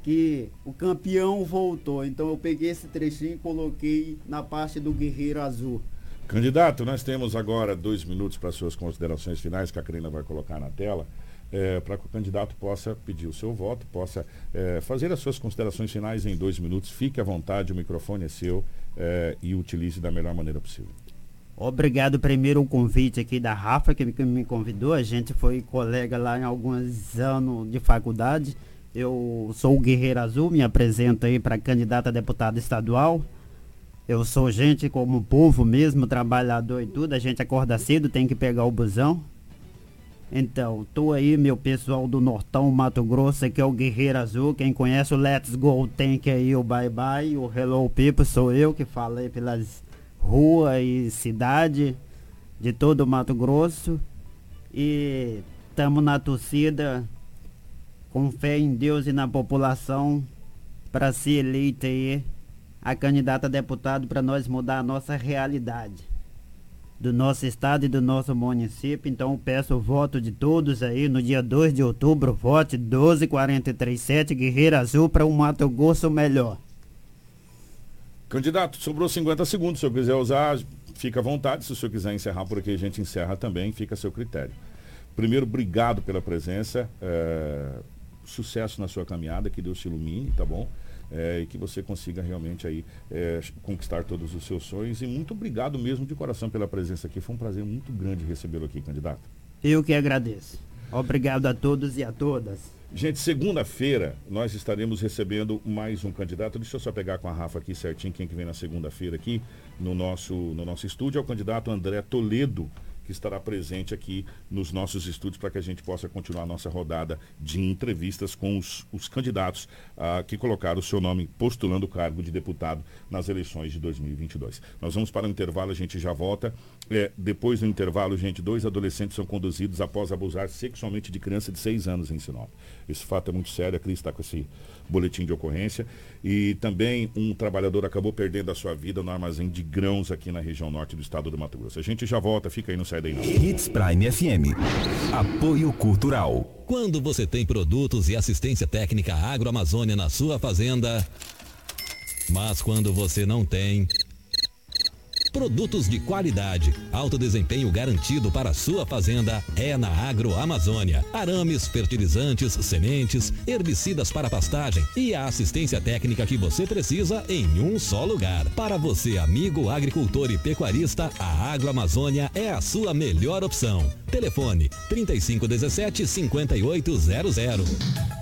que o campeão voltou. Então eu peguei esse trechinho e coloquei na parte do Guerreiro Azul. Candidato, nós temos agora dois minutos para suas considerações finais, que a Karina vai colocar na tela, para que o candidato possa pedir o seu voto, possa eh, fazer as suas considerações finais em dois minutos. Fique à vontade, o microfone é seu eh, e utilize da melhor maneira possível. Obrigado primeiro o convite aqui da Rafa que me convidou. A gente foi colega lá em alguns anos de faculdade. Eu sou o Guerreiro Azul, me apresento aí para candidata a deputado estadual. Eu sou gente como o povo mesmo, trabalhador e tudo. A gente acorda cedo, tem que pegar o busão. Então, tô aí, meu pessoal do Nortão, Mato Grosso, que é o Guerreiro Azul. Quem conhece o Let's Go Tank aí, o Bye Bye, o Hello People, sou eu que falei pelas ruas e cidade de todo o Mato Grosso. E estamos na torcida, com fé em Deus e na população, para ser eleita aí a candidata a deputado para nós mudar a nossa realidade do nosso estado e do nosso município. Então peço o voto de todos aí no dia 2 de outubro. Vote 12437 Guerreiro Azul para um Mato Grosso melhor. Candidato, sobrou 50 segundos. Se eu quiser usar, fica à vontade. Se o senhor quiser encerrar por aqui, a gente encerra também. Fica a seu critério. Primeiro, obrigado pela presença. É... Sucesso na sua caminhada. Que Deus te ilumine, tá bom? é, e que você consiga realmente aí é, conquistar todos os seus sonhos. E muito obrigado mesmo de coração pela presença aqui. Foi um prazer muito grande recebê-lo aqui, candidato. Eu que agradeço. Obrigado a todos e a todas. Gente, segunda-feira nós estaremos recebendo mais um candidato. Deixa eu só pegar com a Rafa aqui certinho quem que vem na segunda-feira aqui no nosso, no nosso estúdio. É o candidato André Toledo que estará presente aqui nos nossos estúdios para que a gente possa continuar a nossa rodada de entrevistas com os, os candidatos ah, que colocaram o seu nome postulando o cargo de deputado nas eleições de 2022. Nós vamos para o intervalo, a gente já volta. É, depois do intervalo, gente, dois adolescentes são conduzidos após abusar sexualmente de criança de seis anos em Sinop. Esse fato é muito sério, a Cris está com esse boletim de ocorrência. E também um trabalhador acabou perdendo a sua vida no armazém de grãos aqui na região norte do estado do Mato Grosso. A gente já volta, fica aí, não sai daí não. Hits Prime FM. Apoio Cultural. Quando você tem produtos e assistência técnica agroamazônia na sua fazenda, mas quando você não tem... Produtos de qualidade, alto desempenho garantido para a sua fazenda é na Agroamazônia. Arames, fertilizantes, sementes, herbicidas para pastagem e a assistência técnica que você precisa em um só lugar. Para você, amigo agricultor e pecuarista, a Agroamazônia é a sua melhor opção. Telefone 3517 5800.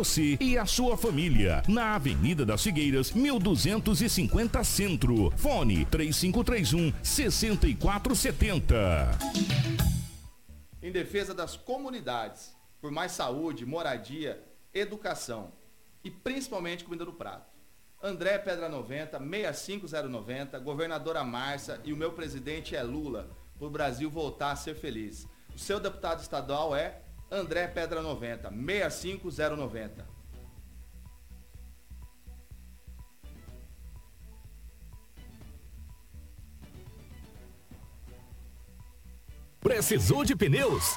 você e a sua família. Na Avenida das Figueiras, 1250 Centro. Fone 3531 6470. Em defesa das comunidades, por mais saúde, moradia, educação e principalmente comida do prato. André Pedra 90, 65090, governadora Márcia e o meu presidente é Lula, para o Brasil voltar a ser feliz. O seu deputado estadual é André Pedra 90, 65090. Precisou de pneus?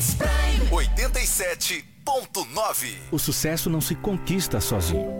Hits Prime 87.9. O sucesso não se conquista sozinho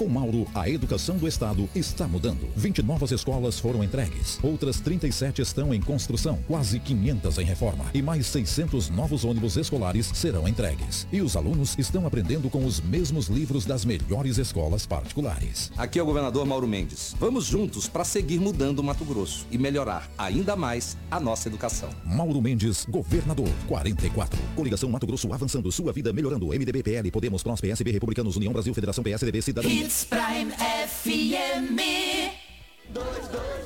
Com Mauro, a educação do Estado está mudando. 20 novas escolas foram entregues. Outras 37 estão em construção. Quase 500 em reforma. E mais 600 novos ônibus escolares serão entregues. E os alunos estão aprendendo com os mesmos livros das melhores escolas particulares. Aqui é o governador Mauro Mendes. Vamos juntos para seguir mudando o Mato Grosso e melhorar ainda mais a nossa educação. Mauro Mendes, governador. 44. Coligação Mato Grosso avançando. Sua vida melhorando. MDB, PL, Podemos, PROS, PSB, Republicanos, União Brasil, Federação PSDB, Cidadania. Hits Prime FM. O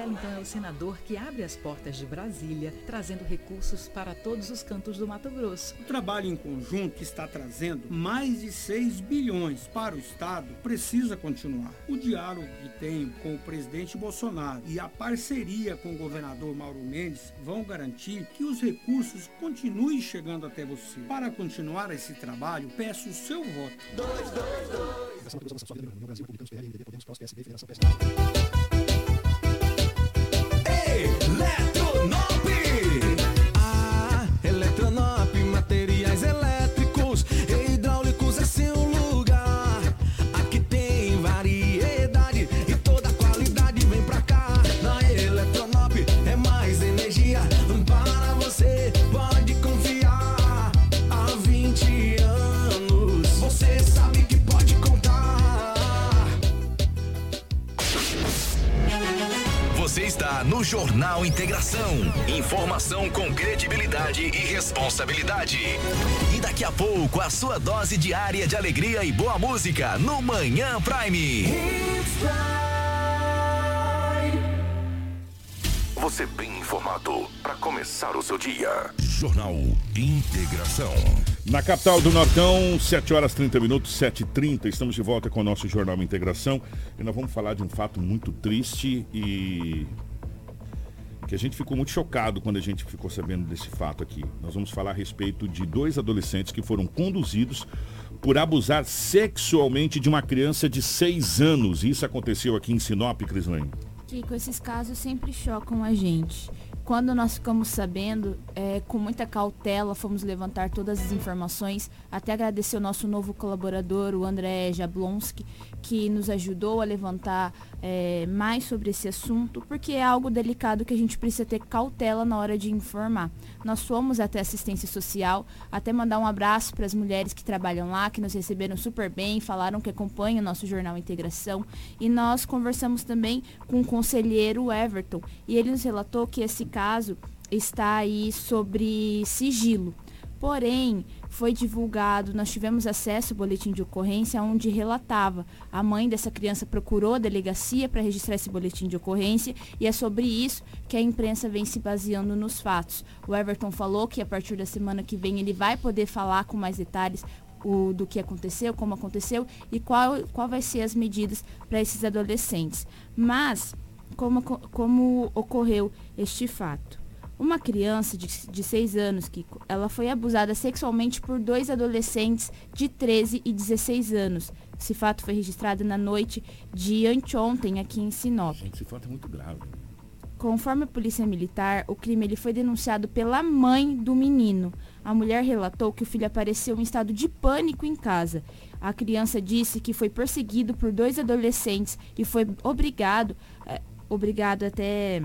Wellington é o senador que abre as portas de Brasília, trazendo recursos para todos os cantos do Mato Grosso. O trabalho em conjunto que está trazendo mais de 6 bilhões para o Estado precisa continuar. O diálogo que tenho com o presidente Bolsonaro e a parceria com o governador Mauro Mendes vão garantir que os recursos continuem chegando até você. Para continuar esse trabalho, peço o seu voto. 222. Eletronop! Está no Jornal Integração. Informação com credibilidade e responsabilidade. E daqui a pouco, a sua dose diária de alegria e boa música no Manhã Prime. Você bem informado para começar o seu dia. Jornal Integração. Na capital do Nortão, 7 horas 30 minutos, 7h30, estamos de volta com o nosso Jornal Integração e nós vamos falar de um fato muito triste e que a gente ficou muito chocado quando a gente ficou sabendo desse fato aqui. Nós vamos falar a respeito de dois adolescentes que foram conduzidos por abusar sexualmente de uma criança de 6 anos. Isso aconteceu aqui em Sinop, Crislane. Kiko, esses casos sempre chocam a gente. Quando nós ficamos sabendo, é, com muita cautela, fomos levantar todas as informações. Até agradecer o nosso novo colaborador, o André Jablonski, que nos ajudou a levantar é, mais sobre esse assunto, porque é algo delicado que a gente precisa ter cautela na hora de informar. Nós fomos até assistência social, até mandar um abraço para as mulheres que trabalham lá, que nos receberam super bem, falaram que acompanham o nosso jornal Integração. E nós conversamos também com o conselheiro Everton, e ele nos relatou que esse caso está aí sobre sigilo. Porém, foi divulgado, nós tivemos acesso ao boletim de ocorrência onde relatava. A mãe dessa criança procurou a delegacia para registrar esse boletim de ocorrência e é sobre isso que a imprensa vem se baseando nos fatos. O Everton falou que a partir da semana que vem ele vai poder falar com mais detalhes o, do que aconteceu, como aconteceu e qual, qual vai ser as medidas para esses adolescentes. Mas, como, como ocorreu este fato? Uma criança de, de 6 anos, Kiko, ela foi abusada sexualmente por dois adolescentes de 13 e 16 anos. Esse fato foi registrado na noite de anteontem aqui em Sinop. Gente, esse fato é muito grave. Conforme a polícia militar, o crime ele foi denunciado pela mãe do menino. A mulher relatou que o filho apareceu em estado de pânico em casa. A criança disse que foi perseguido por dois adolescentes e foi obrigado, é, obrigado até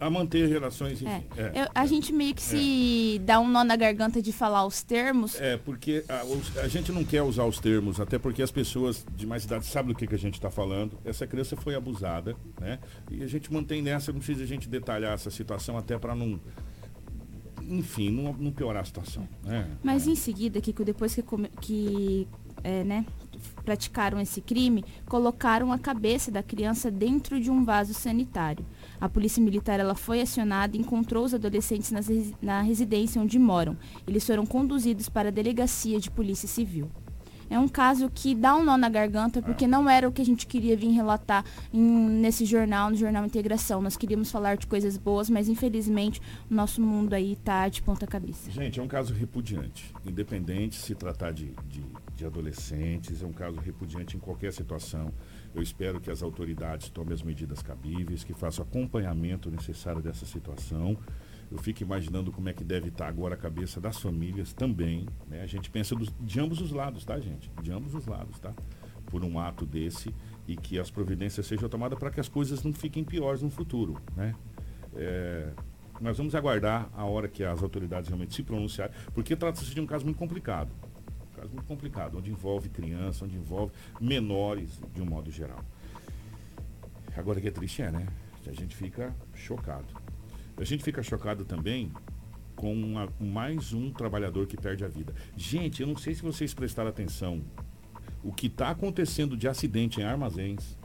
A manter relações, enfim. É. Eu- a gente meio que se dá um nó na garganta de falar os termos. É, porque a, a gente não quer usar os termos, até porque as pessoas de mais idade sabem do que, que a gente está falando. Essa criança foi abusada, né? E a gente mantém nessa, não precisa a gente detalhar essa situação até para não. Enfim, não, não piorar a situação. Né? Mas em seguida, Kiko, depois que, que é, né, praticaram esse crime, colocaram a cabeça da criança dentro de um vaso sanitário. A polícia militar ela foi acionada e encontrou os adolescentes na residência onde moram. Eles foram conduzidos para a delegacia de polícia civil. É um caso que dá um nó na garganta, porque não era o que a gente queria vir relatar em- nesse jornal, no Jornal Integração. Nós queríamos falar de coisas boas, mas infelizmente o nosso mundo aí tá de ponta cabeça. Gente, é um caso repudiante. Independente se tratar de, de, de adolescentes, é um caso repudiante em qualquer situação. Eu espero que as autoridades tomem as medidas cabíveis, que façam acompanhamento necessário dessa situação. Eu fico imaginando como é que deve estar agora a cabeça das famílias também. né? A gente pensa dos- de ambos os lados, tá, gente? De ambos os lados, tá? Por um ato desse e que as providências sejam tomadas para que as coisas não fiquem piores no futuro, né? É, nós vamos aguardar a hora que as autoridades realmente se pronunciarem, porque trata-se de um caso muito complicado. Caso muito complicado, onde envolve criança, onde envolve menores, de um modo geral. Agora que é triste é, né? A gente fica chocado. A gente fica chocado também com uma- mais um trabalhador que perde a vida. Gente, eu não sei se vocês prestaram atenção. O que está acontecendo de acidente em armazéns,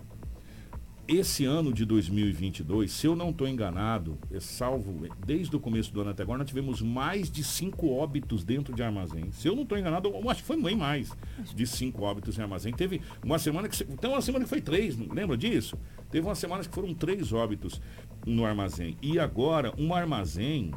esse ano de 2022, se eu não estou enganado, é salvo desde o começo do ano até agora, nós tivemos mais de cinco óbitos dentro de armazém. Se eu não estou enganado, eu acho que foi bem mais de cinco óbitos em armazém. Teve uma semana que. Tem uma semana que foi três, lembra disso? Teve uma semana que foram três óbitos no armazém. E agora, um armazém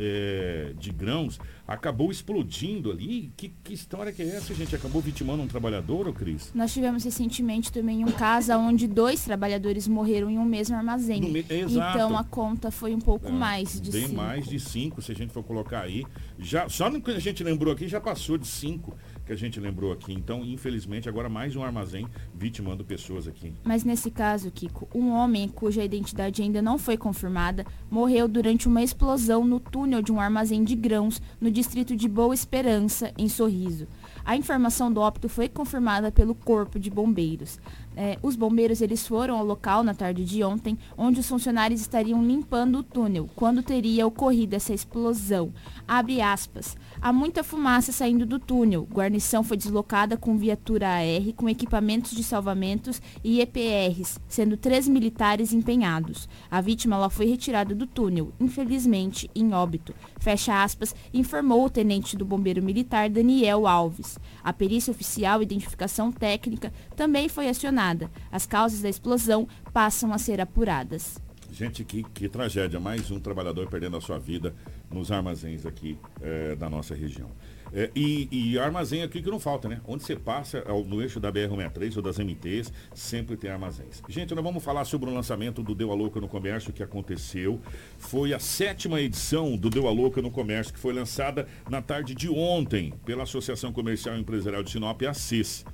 é, de grãos acabou explodindo ali. Que, que história que é essa, gente? Acabou vitimando um trabalhador, ô Cris? Nós tivemos recentemente também um caso onde dois trabalhadores morreram em um mesmo armazém. Me- exato. Então a conta foi um pouco É, mais de Bem cinco. mais de cinco, se a gente for colocar aí. Já, só no que a gente lembrou aqui, já passou de cinco que a gente lembrou aqui. Então, infelizmente, agora mais um armazém vitimando pessoas aqui. Mas nesse caso, Kiko, um homem cuja identidade ainda não foi confirmada morreu durante uma explosão no túnel de um armazém de grãos no distrito de Boa Esperança, em Sorriso. A informação do óbito foi confirmada pelo Corpo de Bombeiros. É, os bombeiros eles foram ao local na tarde de ontem, onde os funcionários estariam limpando o túnel, quando teria ocorrido essa explosão. Abre aspas. Há muita fumaça saindo do túnel. Guarnição foi deslocada com viatura AR, com equipamentos de salvamentos e EPRs, sendo três militares empenhados. A vítima ela foi retirada do túnel, infelizmente em óbito. Fecha aspas, informou o tenente do bombeiro militar Daniel Alves. A perícia oficial e identificação técnica também foi acionada. As causas da explosão passam a ser apuradas. Gente, que, que tragédia. Mais um trabalhador perdendo a sua vida nos armazéns aqui eh, da nossa região. Eh, e, e armazém aqui que não falta, né? Onde você passa, ao- no eixo da BR-163 ou das MTs, sempre tem armazéns. Gente, nós vamos falar sobre o lançamento do Deu a Louca no Comércio que aconteceu. Foi a sétima edição do Deu a Louca no Comércio, que foi lançada na tarde de ontem pela Associação Comercial e Empresarial de Sinop, a CIS.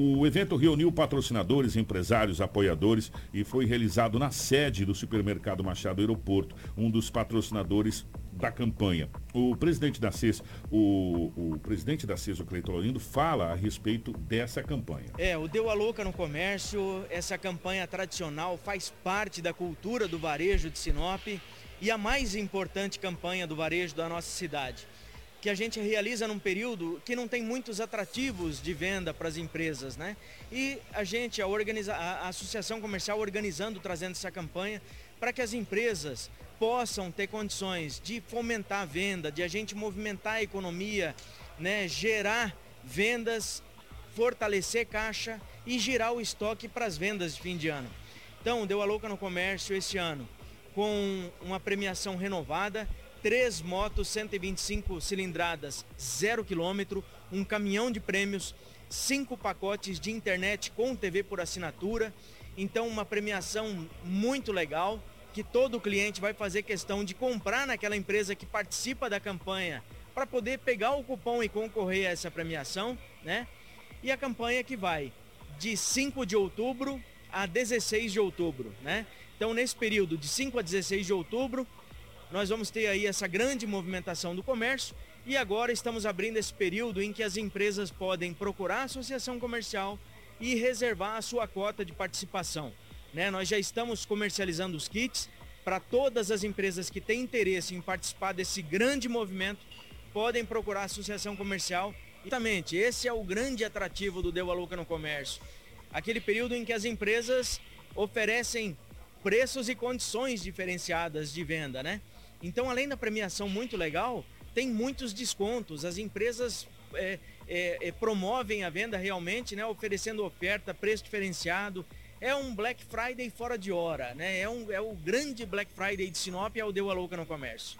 O evento reuniu patrocinadores, empresários, apoiadores e foi realizado na sede do supermercado Machado Aeroporto, um dos patrocinadores da campanha. O presidente da CES, o, o presidente da CES, o Cleiton Lorindo, fala a respeito dessa campanha. É, o Deu a Louca no Comércio, essa campanha tradicional faz parte da cultura do varejo de Sinop e a mais importante campanha do varejo da nossa cidade, que a gente realiza num período que não tem muitos atrativos de venda para as empresas, né? E a gente, a, organiza a Associação Comercial organizando, trazendo essa campanha para que as empresas possam ter condições de fomentar a venda, de a gente movimentar a economia, né? gerar vendas fortalecer caixa e girar o estoque para as vendas de fim de ano. Então, deu a louca no comércio esse ano, com uma premiação renovada, três motos 125 cilindradas, zero quilômetro, um caminhão de prêmios, cinco pacotes de internet com TV por assinatura. Então, uma premiação muito legal que todo cliente vai fazer questão de comprar naquela empresa que participa da campanha para poder pegar o cupom e concorrer a essa premiação, né? E a campanha que vai de 5 de outubro a 16 de outubro, né? Então, nesse período de 5 a 16 de outubro, nós vamos ter aí essa grande movimentação do comércio e agora estamos abrindo esse período em que as empresas podem procurar a associação comercial e reservar a sua cota de participação. Né? Nós já estamos comercializando os kits para todas as empresas que têm interesse em participar desse grande movimento, podem procurar a associação comercial. Exatamente, esse é o grande atrativo do Deu a Louca no Comércio. Aquele período em que as empresas oferecem preços e condições diferenciadas de venda, né? Então, além da premiação muito legal, tem muitos descontos. As empresas é, é, é, promovem a venda realmente, né? Oferecendo oferta, preço diferenciado. É um Black Friday fora de hora, né? É, um, é o grande Black Friday de Sinop, é o Deu a Louca no Comércio.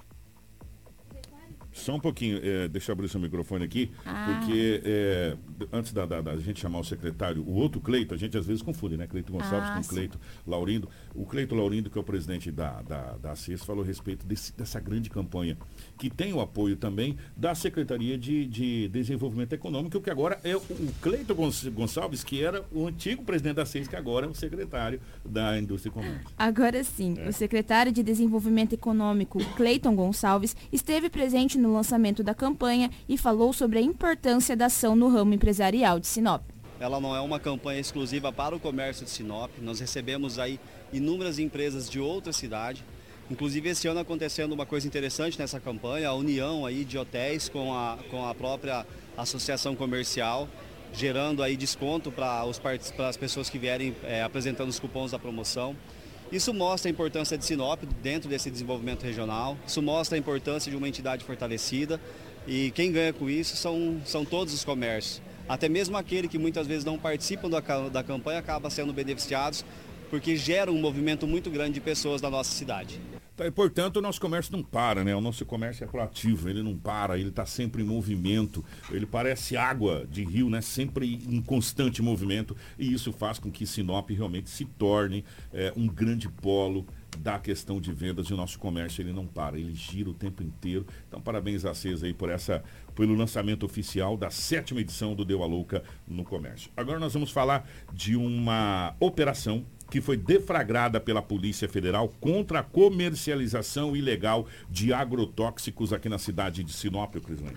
Só um pouquinho, é, deixa eu abrir seu microfone aqui, ah. porque é, antes da, da, da, gente chamar o secretário, o outro Cleito, a gente às vezes confunde, né? Cleito Gonçalves ah, com sim. Cleito Laurindo. O Cleito Laurindo, que é o presidente da, da, da CES, falou a respeito desse, dessa grande campanha, que tem o apoio também da Secretaria de, de Desenvolvimento Econômico, que agora é o, o Cleito Gonçalves, que era o antigo presidente da CES, que agora é o secretário da Indústria e Comércio. Agora sim, é. o secretário de Desenvolvimento Econômico, Cleiton Gonçalves, esteve presente no lançamento da campanha e falou sobre a importância da ação no ramo empresarial de Sinop. Ela não é uma campanha exclusiva para o comércio de Sinop. Nós recebemos aí inúmeras empresas de outra cidade. Inclusive esse ano acontecendo uma coisa interessante nessa campanha, a união aí de hotéis com a, com a própria associação comercial, gerando aí desconto para as pessoas que vierem é, apresentando os cupons da promoção. Isso mostra a importância de Sinop dentro desse desenvolvimento regional, isso mostra a importância de uma entidade fortalecida e quem ganha com isso são, são todos os comércios. Até mesmo aquele que muitas vezes não participam da, da campanha acaba sendo beneficiados porque gera um movimento muito grande de pessoas na nossa cidade. Tá, e, portanto, o nosso comércio não para, né? O nosso comércio é proativo, ele não para, ele está sempre em movimento, ele parece água de rio, né? Sempre em constante movimento, e isso faz com que Sinop realmente se torne é, um grande polo da questão de vendas e o nosso comércio ele não para, ele gira o tempo inteiro. Então parabéns a vocês aí por essa, pelo lançamento oficial da sétima edição do Deu a Louca no Comércio. Agora nós vamos falar de uma operação que foi deflagrada pela Polícia Federal contra a comercialização ilegal de agrotóxicos aqui na cidade de Sinop, Crislane.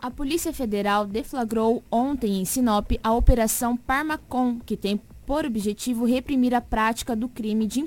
A Polícia Federal deflagrou ontem em Sinop a Operação Parmacom, que tem por objetivo reprimir a prática do crime de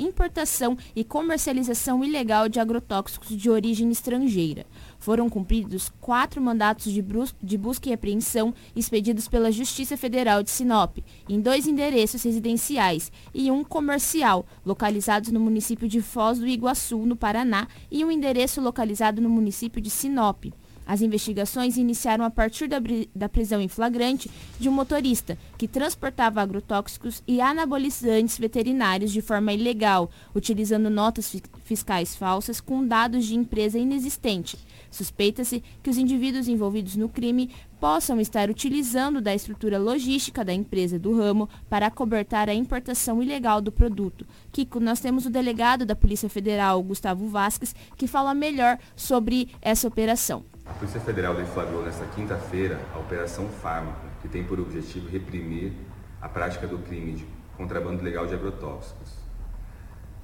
importação e comercialização ilegal de agrotóxicos de origem estrangeira. Foram cumpridos quatro mandatos de, busca e apreensão expedidos pela Justiça Federal de Sinop, em dois endereços residenciais e um comercial, localizados no município de Foz do Iguaçu, no Paraná, e um endereço localizado no município de Sinop. As investigações iniciaram a partir da, da, prisão em flagrante de um motorista que transportava agrotóxicos e anabolizantes veterinários de forma ilegal, utilizando notas fiscais falsas com dados de empresa inexistente. Suspeita-se que os indivíduos envolvidos no crime possam estar utilizando da estrutura logística da empresa do ramo para acobertar a importação ilegal do produto. Kiko, nós temos o delegado da Polícia Federal, Gustavo Vasques, que fala melhor sobre essa operação. A Polícia Federal deflagrou nesta quinta-feira a Operação Fármaco, que tem por objetivo reprimir a prática do crime de contrabando ilegal de agrotóxicos.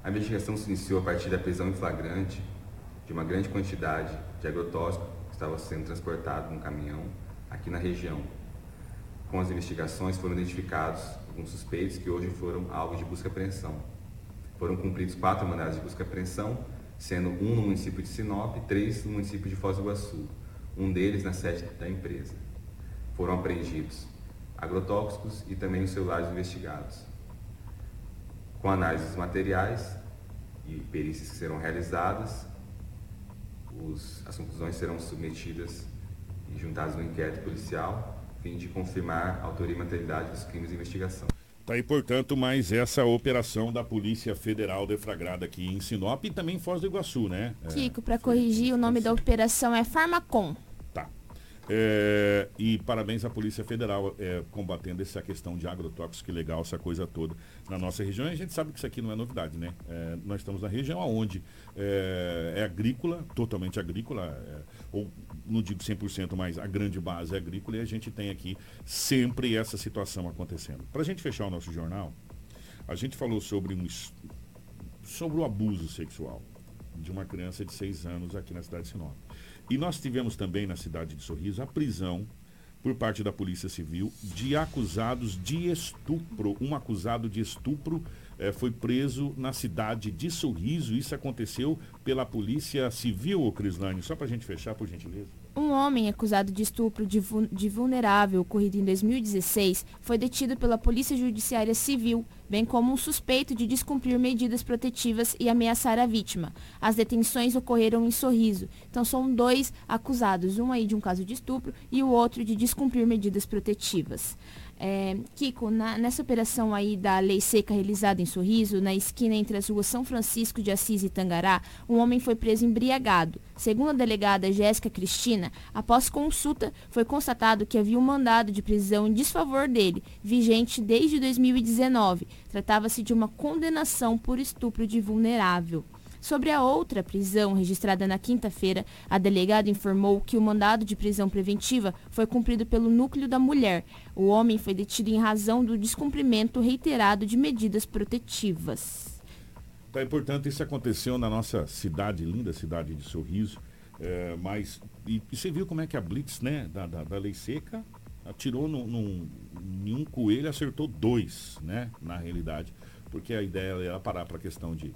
A investigação se iniciou a partir da prisão em flagrante de uma grande quantidade de agrotóxico que estava sendo transportado num caminhão aqui na região. Com as investigações foram identificados alguns suspeitos que hoje foram alvo de busca e apreensão. Foram cumpridos quatro mandados de busca e apreensão, sendo um no município de Sinop e três no município de Foz do Iguaçu, um deles na sede da empresa. Foram apreendidos agrotóxicos e também os celulares investigados. Com análises materiais e perícias que serão realizadas, os, as conclusões serão submetidas e juntadas no inquérito policial, a fim de confirmar a autoria e materialidade dos crimes de investigação. Tá aí, portanto, mais essa operação da Polícia Federal deflagrada aqui em Sinop e também em Foz do Iguaçu, né? É, Kiko, para corrigir, o nome da operação é Farmacom. É, e parabéns à Polícia Federal é, combatendo essa questão de agrotóxico legal, essa coisa toda na nossa região. E a gente sabe que isso aqui não é novidade, né? É, nós estamos na região onde é, é agrícola, totalmente agrícola, é, ou não digo 100%, mas a grande base é agrícola e a gente tem aqui sempre essa situação acontecendo. Para a gente fechar o nosso jornal, A gente falou sobre, um, sobre o abuso sexual de uma criança de 6 anos aqui na cidade de Sinop. E nós tivemos também na cidade de Sorriso a prisão por parte da Polícia Civil de acusados de estupro. Um acusado de estupro eh, foi preso na cidade de Sorriso. Isso aconteceu pela Polícia Civil, Crislane. Só para a gente fechar, por gentileza. Um homem acusado de estupro de, vu- de vulnerável ocorrido em 2016 foi detido pela Polícia Judiciária Civil, bem como um suspeito de descumprir medidas protetivas e ameaçar a vítima. As detenções ocorreram em Sorriso. Então são dois acusados, um aí de um caso de estupro e o outro de descumprir medidas protetivas. É, Kiko, na- nessa operação aí da lei seca realizada em Sorriso, na esquina entre as ruas São Francisco de Assis e Tangará, um homem foi preso embriagado. Segundo a delegada Jéssica Cristina, após consulta, foi constatado que havia um mandado de prisão em desfavor dele, vigente desde 2019. Tratava-se de uma condenação por estupro de vulnerável. Sobre a outra prisão registrada na quinta-feira, a delegada informou que o mandado de prisão preventiva foi cumprido pelo núcleo da mulher. O homem foi detido em razão do descumprimento reiterado de medidas protetivas. Tá, e, portanto, isso aconteceu na nossa cidade, linda cidade de Sorriso. É, mas, e, e você viu como é que a Blitz, né, da, da, da lei seca, atirou num, num, em um coelho acertou dois, né, na realidade. Porque a ideia era parar para a questão de,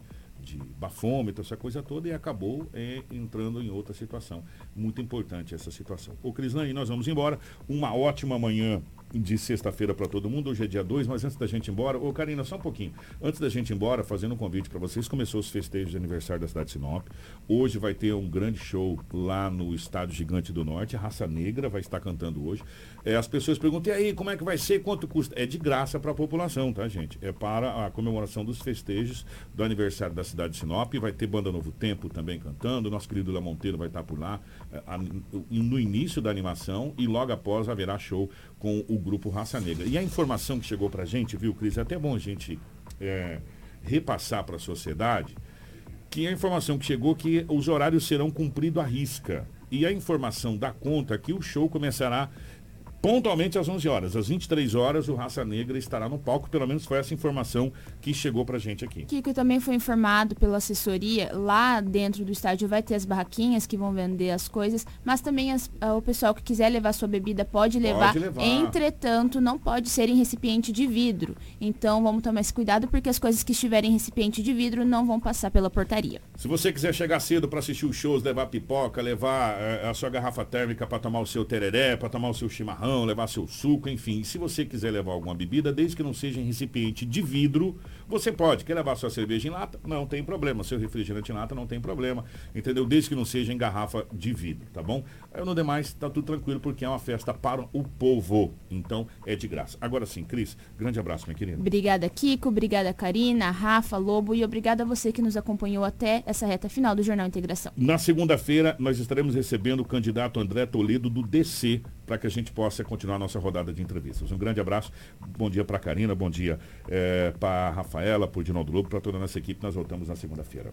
de bafômetro, essa coisa toda, e acabou é, entrando em outra situação. Muito importante essa situação. Ô, Crislane, nós vamos embora. Uma ótima manhã de sexta-feira para todo mundo. Hoje é dia 2, mas antes da gente ir embora, ô Karina, só um pouquinho. Antes da gente ir embora, fazendo um convite para vocês, começou os festejos de aniversário da cidade de Sinop. Hoje vai ter um grande show lá no Estádio Gigante do Norte. A Raça Negra vai estar cantando hoje. É, as pessoas perguntam, e aí, como é que vai ser? Quanto custa? É de graça para a população, tá, gente? É para a comemoração dos festejos do aniversário da cidade de Sinop. Vai ter Banda Novo Tempo também cantando. Nosso querido Léo Monteiro vai estar por lá é, no início da animação e logo após haverá show com o grupo Raça Negra. E a informação que chegou pra gente, viu, Cris? É até bom a gente é, repassar para a sociedade que a informação que chegou que os horários serão cumpridos à risca. E a informação dá conta que o show começará pontualmente às 11 horas. Às 23 horas o Raça Negra estará no palco, pelo menos foi essa informação que chegou pra gente aqui. Kiko também foi informado pela assessoria, lá dentro do estádio vai ter as barraquinhas que vão vender as coisas, mas também as- ah, o pessoal que quiser levar sua bebida pode levar. levar. Entretanto, não pode ser em recipiente de vidro. Então vamos tomar esse cuidado porque as coisas que estiverem em recipiente de vidro não vão passar pela portaria. Se você quiser chegar cedo para assistir os shows, levar pipoca, levar eh, a sua garrafa térmica para tomar o seu tereré, para tomar o seu chimarrão, levar seu suco, enfim. Se você quiser levar alguma bebida, desde que não seja em recipiente de vidro, você pode. Quer levar sua cerveja em lata? Não tem problema. Seu refrigerante em lata não tem problema. Entendeu? Desde que não seja em garrafa de vidro, tá bom? Aí no demais, tá tudo tranquilo, porque é uma festa para o povo. Então, é de graça. Agora sim, Cris, grande abraço, minha querida. Obrigada, Kiko. Obrigada, Karina, Rafa, Lobo. E obrigada a você que nos acompanhou até essa reta final do Jornal Integração. Na segunda-feira, nós estaremos recebendo o candidato André Toledo do DC para que a gente possa continuar a nossa rodada de entrevistas. Um grande abraço, bom dia para Karina, bom dia para Rafaela, para o Dinaldo Lobo, para toda a nossa equipe. Nós voltamos na segunda-feira.